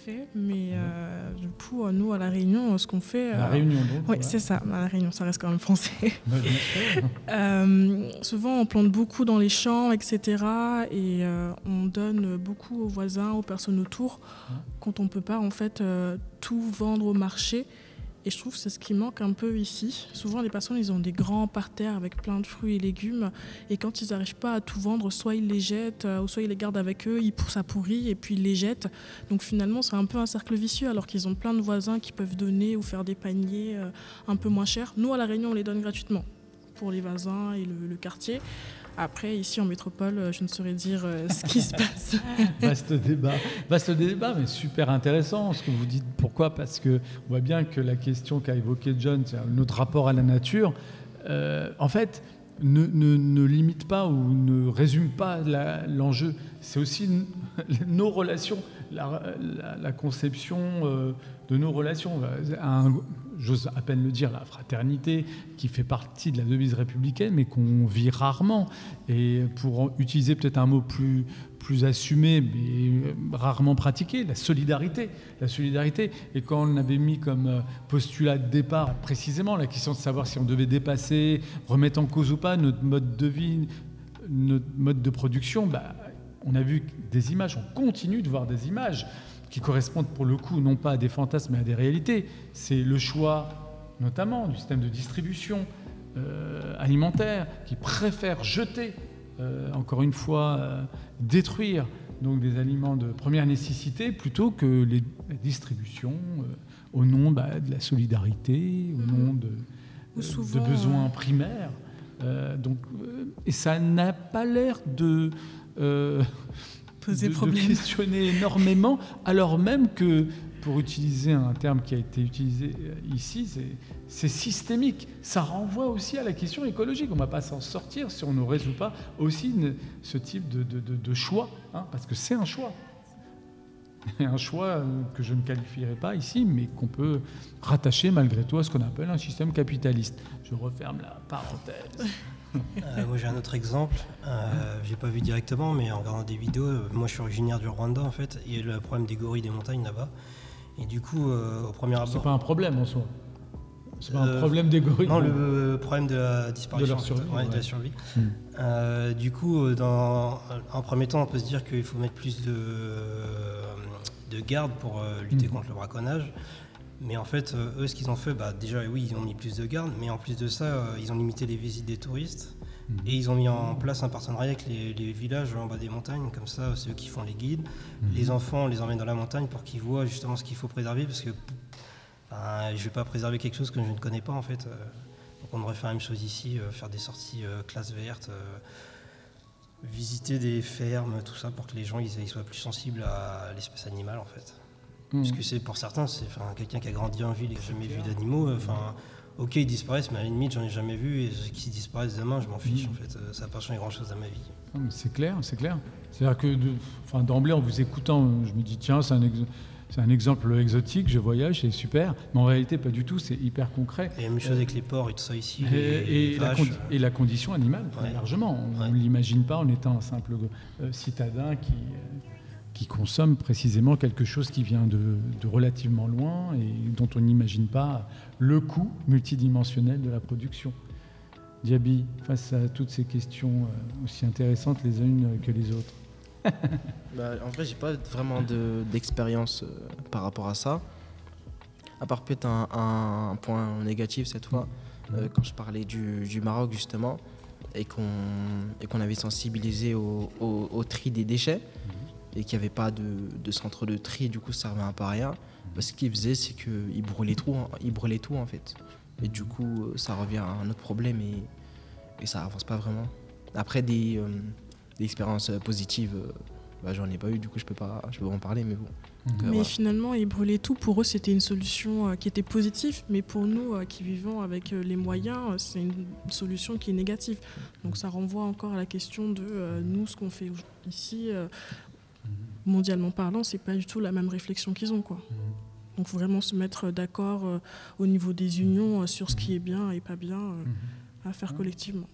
Fait, mais euh, du coup, nous, à La Réunion, ce qu'on fait... la euh, Réunion, donc Oui, c'est ça, à La Réunion, ça reste quand même français. Euh, souvent, on plante beaucoup dans les champs, etc. Et on donne beaucoup aux voisins, aux personnes autour, quand on ne peut pas, en fait, tout vendre au marché. Et je trouve que c'est ce qui manque un peu ici. Souvent, les personnes, ils ont des grands parterres avec plein de fruits et légumes. Et quand ils n'arrivent pas à tout vendre, soit ils les jettent, euh, ou soit ils les gardent avec eux, ils poussent à pourrir et puis ils les jettent. Donc finalement, c'est un peu un cercle vicieux, alors qu'ils ont plein de voisins qui peuvent donner ou faire des paniers euh, un peu moins chers. Nous, à La Réunion, on les donne gratuitement pour les voisins et le quartier. Après, ici en métropole, euh, je ne saurais dire euh, ce qui se passe. Vaste débat. Vaste débat, mais super intéressant ce que vous dites. Pourquoi? Parce qu'on voit bien que la question qu'a évoquée John, notre rapport à la nature, euh, en fait, ne, limite pas ou ne résume pas l'enjeu. c'est aussi nos relations, la, conception de nos relations. J'ose à peine le dire, la fraternité, qui fait partie de la devise républicaine, mais qu'on vit rarement. Et pour utiliser peut-être un mot plus, plus assumé, mais rarement pratiqué, la solidarité. La solidarité. Et quand on avait mis comme euh, postulat de départ précisément la question de savoir si on devait dépasser, remettre en cause ou pas notre mode de vie, notre mode de production, bah, on a vu des images, on continue de voir des images qui correspondent pour le coup non pas à des fantasmes mais à des réalités. C'est le choix notamment du système de distribution euh, alimentaire qui préfère jeter, euh, encore une fois, euh, détruire donc des aliments de première nécessité plutôt que les, la distribution au nom bah, de la solidarité, au nom de, de besoins primaires. donc, et ça n'a pas l'air de de, questionner énormément, alors même que, pour utiliser un terme qui a été utilisé euh, ici, c'est systémique. Ça renvoie aussi à la question écologique. On ne va pas s'en sortir si on ne résout pas aussi ce type de, choix, hein, parce que c'est un choix. Un choix euh, que je ne qualifierai pas ici, mais qu'on peut rattacher malgré tout à ce qu'on appelle un système capitaliste. Je referme la parenthèse. Euh, moi j'ai un autre exemple, euh, j'ai pas vu directement, mais en regardant des vidéos, euh, moi je suis originaire du Rwanda en fait, il y a le problème des gorilles des montagnes là-bas. Et du coup, au premier abord. C'est pas un problème en soi. C'est pas un problème des gorilles. Non, le problème de la disparition. De, la survie. Hmm. du coup, dans, en premier temps, on peut se dire qu'il faut mettre plus de, de garde pour lutter hmm. contre le braconnage. Mais en fait, euh, eux, ce qu'ils ont fait, bah, déjà, oui, ils ont mis plus de gardes, mais en plus de ça, euh, ils ont limité les visites des touristes. Mhm. Et ils ont mis en place un partenariat avec les, villages en bas des montagnes, comme ça, c'est eux qui font les guides. Mhm. Les enfants, on les emmène dans la montagne pour qu'ils voient justement ce qu'il faut préserver, parce que je ne vais pas préserver quelque chose que je ne connais pas, en fait. Euh. Donc qu'on devrait faire la même chose ici, faire des sorties classe verte, visiter des fermes, tout ça, pour que les gens ils, soient plus sensibles à l'espèce animale en fait. Parce mmh. que c'est pour certains, c'est quelqu'un qui a grandi en ville et qui n'a jamais vu d'animaux. Enfin, ok, ils disparaissent, mais à la limite, j'en ai jamais vu et qu'ils disparaissent demain, je m'en fiche. Mmh. En fait, ça n'a pas changé grand chose à ma vie. C'est clair, c'est clair. C'est-à-dire que d'emblée, en vous écoutant, je me dis tiens, c'est un, c'est un exemple exotique, je voyage, c'est super. Mais en réalité, pas du tout, c'est hyper concret. Et la même chose avec les porcs et tout ça ici. Et, la, condition animale, largement. On ne l'imagine pas en étant un simple euh, citadin qui, euh, qui consomme précisément quelque chose qui vient de, relativement loin et dont on n'imagine pas le coût multidimensionnel de la production. Diaby, face à toutes ces questions euh, aussi intéressantes les unes que les autres. bah, en vrai, j'ai pas vraiment d'expérience euh, par rapport à ça. À part peut-être un, point négatif cette fois, euh, quand je parlais du, Maroc justement, et qu'on avait sensibilisé au, tri des déchets, et qu'il n'y avait pas de, centre de tri, du coup ça servait à rien. Bah, ce qu'ils faisaient, c'est qu'ils brûlaient tout, ils brûlaient tout en fait. Et du coup, ça revient à un autre problème et, et ça avance pas vraiment. Après, des, euh, positives, euh, bah, j'en ai pas eu, du coup je peux pas, je peux en parler, mais bon. Euh, mais finalement, ils brûlaient tout. Pour eux, c'était une solution qui était positive, mais pour nous qui vivons avec les moyens, c'est une solution qui est négative. Donc ça renvoie encore à la question de nous, ce qu'on fait ici, mondialement parlant, c'est pas du tout la même réflexion qu'ils ont, quoi. Donc faut vraiment se mettre d'accord au niveau des unions sur ce qui est bien et pas bien à faire collectivement.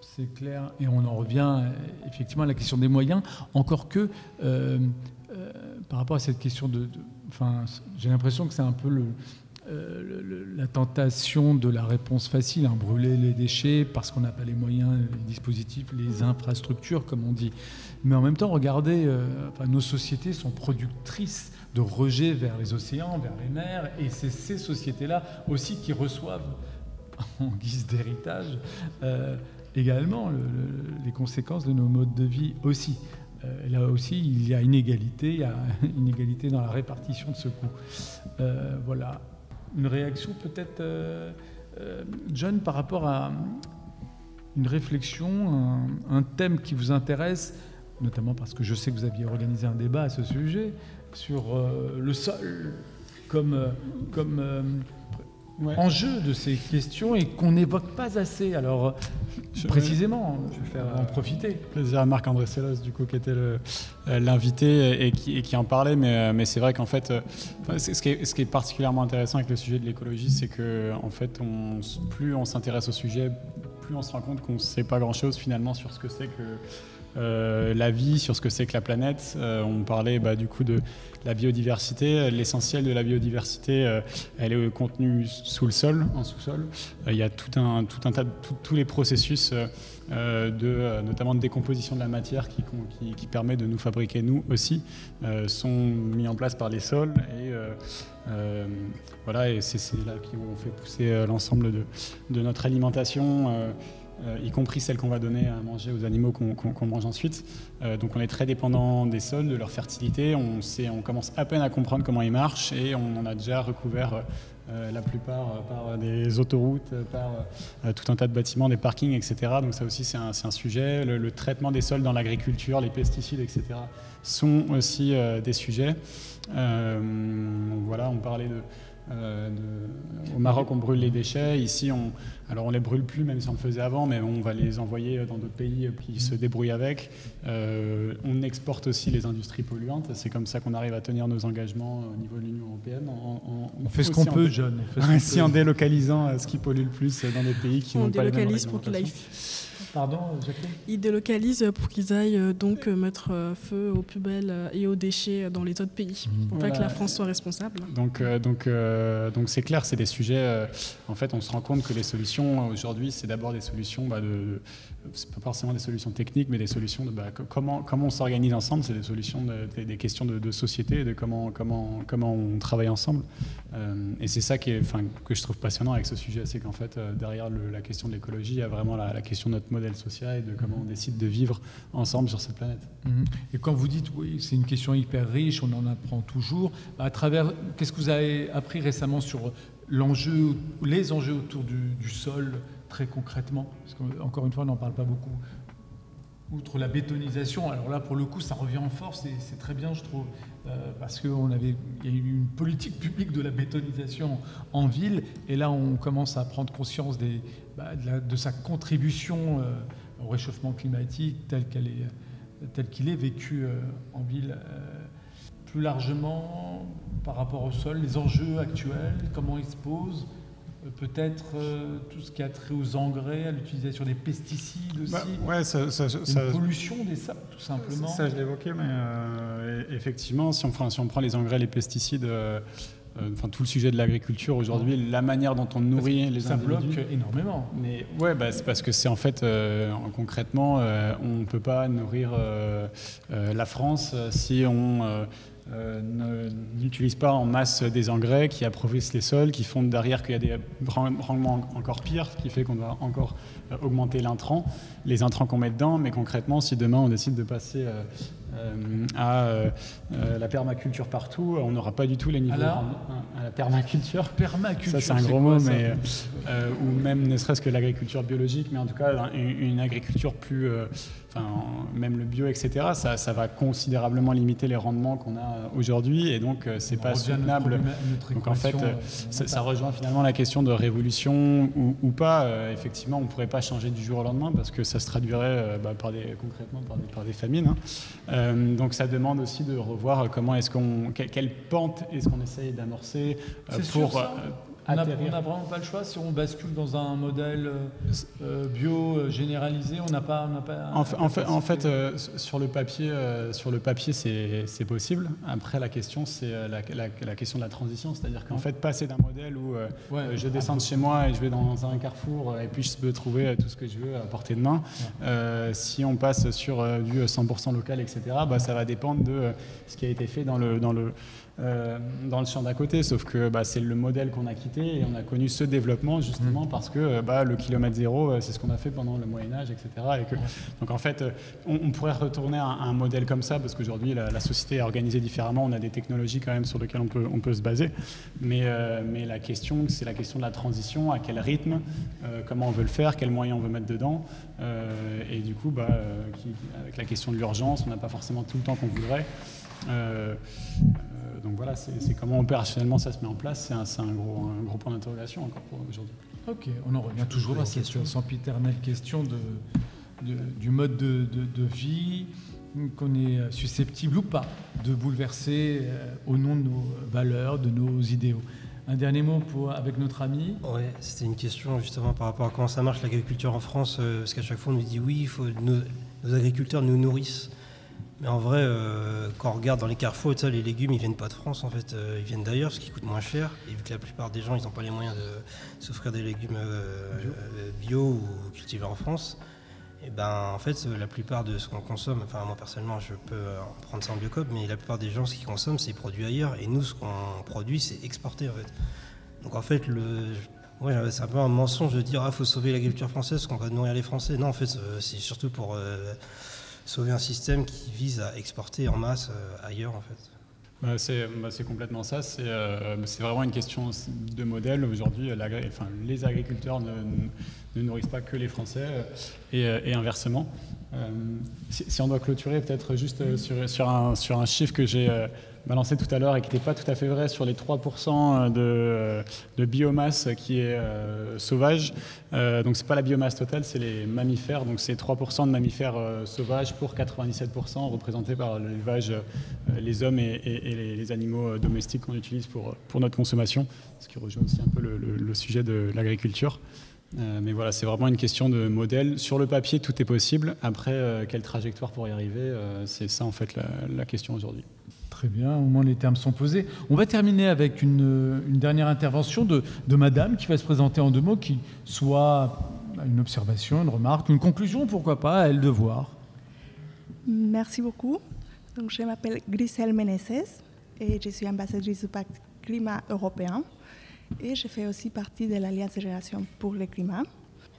C'est clair. Et on en revient euh, effectivement à la question des moyens, encore que euh, euh, par rapport à cette question de. enfin, j'ai l'impression que c'est un peu le, la tentation de la réponse facile, hein, brûler les déchets parce qu'on n'a pas les moyens, les dispositifs, les infrastructures, comme on dit. Mais en même temps, regardez, nos sociétés sont productrices de rejets vers les océans, vers les mers, et c'est ces sociétés-là aussi qui reçoivent en guise d'héritage également les conséquences de nos modes de vie aussi. Euh, là aussi, il y a inégalité, il y a inégalité dans la répartition de ce coût. Euh, voilà. Une réaction peut-être, euh, John, par rapport à une réflexion, un, thème qui vous intéresse, notamment parce que je sais que vous aviez organisé un débat à ce sujet, sur le sol comme, comme enjeu de ces questions et qu'on n'évoque pas assez. Alors, précisément, je vais faire en profiter. Plaisir à Marc-André Sellos, du coup, qui était euh, l'invité et qui, et qui, en parlait, mais, euh, mais c'est vrai qu'en fait, euh, ce, qui est, ce qui est particulièrement intéressant avec le sujet de l'écologie, c'est que en fait, on, plus on s'intéresse au sujet, plus on se rend compte qu'on ne sait pas grand-chose finalement sur ce que c'est que euh, la vie, sur ce que c'est que la planète. Euh, on parlait bah, du coup de la biodiversité. L'essentiel de la biodiversité, euh, elle est contenue sous le sol, en sous-sol. Il y a tout un, tout un tas, tous les processus de, notamment de décomposition de la matière qui, permet de nous fabriquer nous aussi, sont mis en place par les sols et voilà, et c'est là qu'on fait pousser l'ensemble de, de, notre alimentation. Y compris celles qu'on va donner à manger aux animaux qu'on mange ensuite. Euh, donc on est très dépendant des sols, de leur fertilité. On, commence à peine à comprendre comment ils marchent et on en a déjà recouvert euh, la plupart par des autoroutes, par tout un tas de bâtiments, des parkings, etc. Donc ça aussi c'est un, sujet. Le, traitement des sols dans l'agriculture, les pesticides, etc. sont aussi des sujets. voilà, on parlait de euh, au Maroc, on brûle les déchets. Ici, on, alors on les brûle plus, même si on le faisait avant, mais on va les envoyer dans d'autres pays qui se débrouillent avec. Euh, on exporte aussi les industries polluantes. C'est comme ça qu'on arrive à tenir nos engagements au niveau de l'Union européenne. on fait ce qu'on peut, John. On en délocalisant euh, ce qui pollue le plus dans des pays qui n'ont pas les mêmes pour qu'il aille Pardon, Jacqueline? Ils délocalisent pour qu'ils aillent euh, donc euh, mettre euh, feu aux poubelles et aux déchets dans les autres pays, mmh. pour pas que la France soit responsable. Donc, donc, donc c'est clair, c'est des sujets. en fait, on se rend compte que les solutions aujourd'hui, c'est d'abord des solutions bah, de, c'est pas forcément des solutions techniques, mais des solutions de bah, comment, comment on s'organise ensemble, c'est des solutions, des, questions de, société, de comment, comment, comment on travaille ensemble. Euh, et c'est ça qui est, que je trouve passionnant avec ce sujet, c'est qu'en fait, euh, derrière la question de l'écologie, il y a vraiment la, question de notre social et de comment on décide de vivre ensemble sur cette planète. Mhm. Et quand vous dites, oui, c'est une question hyper riche, on en apprend toujours, à travers, qu'est-ce que vous avez appris récemment sur l'enjeu, les enjeux autour du, sol très concrètement? Parce qu'encore une fois, on n'en parle pas beaucoup. Outre la bétonisation, alors là pour le coup ça revient en force et c'est très bien je trouve, euh, parce qu'il y a eu une politique publique de la bétonisation en ville et là on commence à prendre conscience bah, de, sa contribution euh, au réchauffement climatique tel qu'il est, vécu euh, en ville plus largement par rapport au sol, les enjeux actuels, comment ils se posent, peut-être euh, tout ce qui a trait aux engrais, à l'utilisation des pesticides aussi. Bah, ouais, ça, ça, une pollution des sables, tout simplement. Ça, je l'évoquais, mais euh, effectivement, si on, si on, prend les engrais, les pesticides, enfin tout le sujet de l'agriculture aujourd'hui, la manière dont on nourrit les ça bloque énormément. Mais ouais, bah, c'est parce que c'est en fait concrètement, on ne peut pas nourrir la France si on euh, n'utilisent pas en masse des engrais qui appauvrissent les sols, qui font derrière qu'il y a des rendements encore pires, ce qui fait qu'on doit encore euh, augmenter l'intrant, les intrants qu'on met dedans. Mais concrètement, si demain on décide de passer euh, euh, à euh, euh, la permaculture partout, on n'aura pas du tout les niveaux à la, permaculture. Permaculture, ça c'est un gros mot, mais ou même ne serait-ce que l'agriculture biologique, mais en tout cas une, agriculture plus, enfin même le bio, etc. Ça, ça, va considérablement limiter les rendements qu'on a aujourd'hui, et donc c'est pas soutenable. donc en fait, ça, rejoint finalement la question de révolution ou, pas. effectivement, on pourrait pas changer du jour au lendemain parce que ça se traduirait bah, par des concrètement par des, par des famines. Hein. Euh, donc ça demande aussi de revoir comment est-ce qu'on, quelle pente est-ce qu'on essaye d'amorcer euh, pour euh, on n'a vraiment pas le choix si on bascule dans un modèle euh, euh, bio euh, généralisé. On n'a pas, pas, En, fait, en fait sur le papier, sur le papier, c'est possible. Après, la question, c'est la, question de la transition, c'est-à-dire qu'en fait, passer d'un modèle où je descends de chez moi et je vais dans un carrefour et puis je peux trouver tout ce que je veux à portée de main. si on passe sur du 100% local, etc., bah, ça va dépendre de ce qui a été fait dans le dans le euh, dans le champ d'à côté, sauf que bah, c'est le modèle qu'on a quitté et on a connu ce développement justement mm. parce que euh, bah, le kilomètre zéro, euh, c'est ce qu'on a fait pendant le Moyen Âge, etc. Et que, donc en fait, on, pourrait retourner à, un modèle comme ça parce qu'aujourd'hui la, société est organisée différemment, on a des technologies quand même sur lesquelles on peut, on peut se baser, mais, mais la question, c'est la question de la transition, à quel rythme, comment on veut le faire, quels moyens on veut mettre dedans, et du coup, bah, avec la question de l'urgence, on n'a pas forcément tout le temps qu'on voudrait. Euh, euh, donc voilà, c'est comment opérationnellement ça se met en place, c'est un, gros, un gros point d'interrogation encore pour aujourd'hui. Ok, on en revient toujours à cette sempiternelle question de, du mode de, vie qu'on est susceptible ou pas de bouleverser euh, au nom de nos valeurs, de nos idéaux. Un dernier mot pour, avec notre ami Ouais, c'était une question justement par rapport à comment ça marche l'agriculture en France, parce qu'à chaque fois on nous dit oui, il faut, nos agriculteurs nous nourrissent mais en vrai, euh, quand on regarde dans les carrefours, ça, les légumes, ils viennent pas de France, en fait, euh, ils viennent d'ailleurs, parce qu'ils coûtent moins cher. Et vu que la plupart des gens, ils n'ont pas les moyens de s'offrir des légumes euh, bio. ou cultivés en France, et ben en fait, la plupart de ce qu'on consomme, enfin moi personnellement, je peux prendre ça en biocop, mais la plupart des gens, ce qu'ils consomment, c'est produit ailleurs. Et nous, ce qu'on produit, c'est exporté, en fait. Donc en fait, le, c'est un peu un mensonge de dire, ah, faut sauver l'agriculture française, qu'on va nourrir les Français. Non, en fait, c'est surtout pour sauver un système qui vise à exporter en masse euh, ailleurs en fait. Bah, bah, c'est complètement ça. Euh, c'est vraiment une question de modèle. Aujourd'hui, enfin, les agriculteurs ne, nourrissent pas que les Français euh, et, inversement. si, on doit clôturer, peut-être juste sur, un, chiffre que j'ai balancé tout à l'heure et qui n'était pas tout à fait vrai sur les 3% de, de, biomasse qui est euh, sauvage. Euh, donc c'est pas la biomasse totale, c'est les mammifères. Donc c'est 3% de mammifères euh, sauvages pour 97% représentés par l'élevage, euh, les hommes et, les, animaux domestiques qu'on utilise pour, pour notre consommation, ce qui rejoint aussi un peu le, sujet de l'agriculture. mais voilà, c'est vraiment une question de modèle. Sur le papier, tout est possible. Après, quelle trajectoire pour y arriver C'est ça, en fait, la question aujourd'hui. Très bien, au moins les termes sont posés. On va terminer avec une, dernière intervention de, Madame qui va se présenter en deux mots, qui soit une observation, une remarque, une conclusion, pourquoi pas, elle de voir. Merci beaucoup. Donc, je m'appelle Grisel Meneses et je suis ambassadrice du pacte climat européen et je fais aussi partie de l'Alliance des générations pour le climat.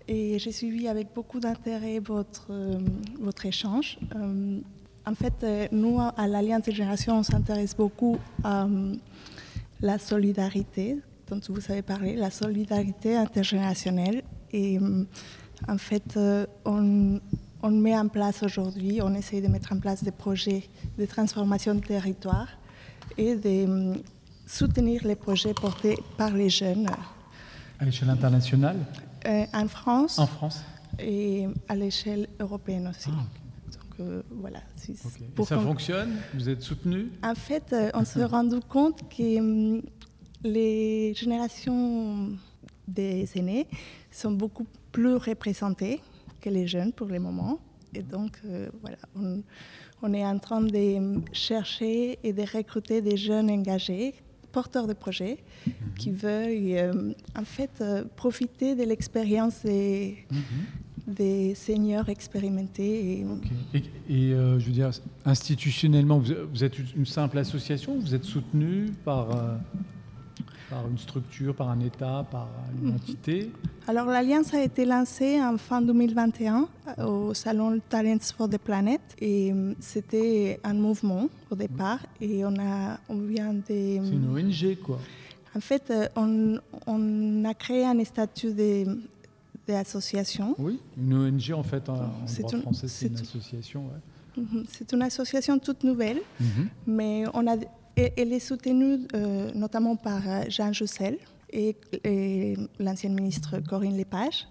Et j'ai suivi avec beaucoup d'intérêt votre, euh, votre échange. Euh, en fait, euh, nous, à l'Alliance des générations, on s'intéresse beaucoup à euh, la solidarité. dont vous avez parlé, la solidarité intergénérationnelle. Et en fait, on, on met en place aujourd'hui, on essaie de mettre en place des projets de transformation de territoire et de soutenir les projets portés par les jeunes. À l'échelle internationale? Euh, En France. En France. Et à l'échelle européenne aussi. Ah, euh, voilà. Et ça fonctionne? Vous êtes soutenu? En fait, euh, on s'est rendu compte que hum, les générations des aînés sont beaucoup plus représentées que les jeunes pour le moment. Et donc, voilà, on, on, est en train de chercher et de recruter des jeunes engagés porteurs de projets mhm. qui veulent euh, en fait euh, profiter de l'expérience des, mhm. Des, seniors expérimentés. Et, et, euh, je veux dire, institutionnellement, vous, êtes une simple association Vous êtes soutenu par par une structure, par un État, par une mhm. entité? Alors l'Alliance a été lancée en fin 2021 au salon Talents for the Planet et euh, c'était un mouvement au départ et on, a, on vient de... C'est une ONG quoi En fait, euh, on, on a créé un statut d'association. Oui, une ONG en fait en, droit français c'est une association. Mhm. C'est une association toute nouvelle, mhm. mais on a elle est soutenue euh, notamment par euh, Jean Joussel et, l'ancienne ministre Corinne Lepage.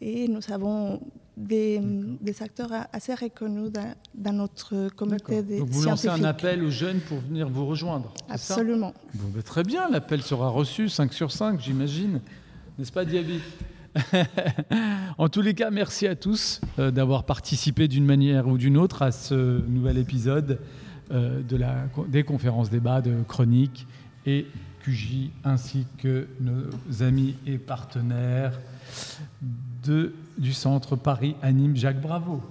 Et nous avons des, acteurs assez reconnus dans, notre comité des Donc vous lancez un appel aux jeunes pour venir vous rejoindre Absolument. bon, ben, très bien, l'appel sera reçu 5 sur 5, j'imagine. N'est-ce pas, Diaby? en tous les cas, merci à tous euh, d'avoir participé d'une manière ou d'une autre à ce nouvel épisode euh, des conférences débats, de chroniques et QJ, ainsi que nos amis et partenaires du centre Paris Anime Jacques Bravo.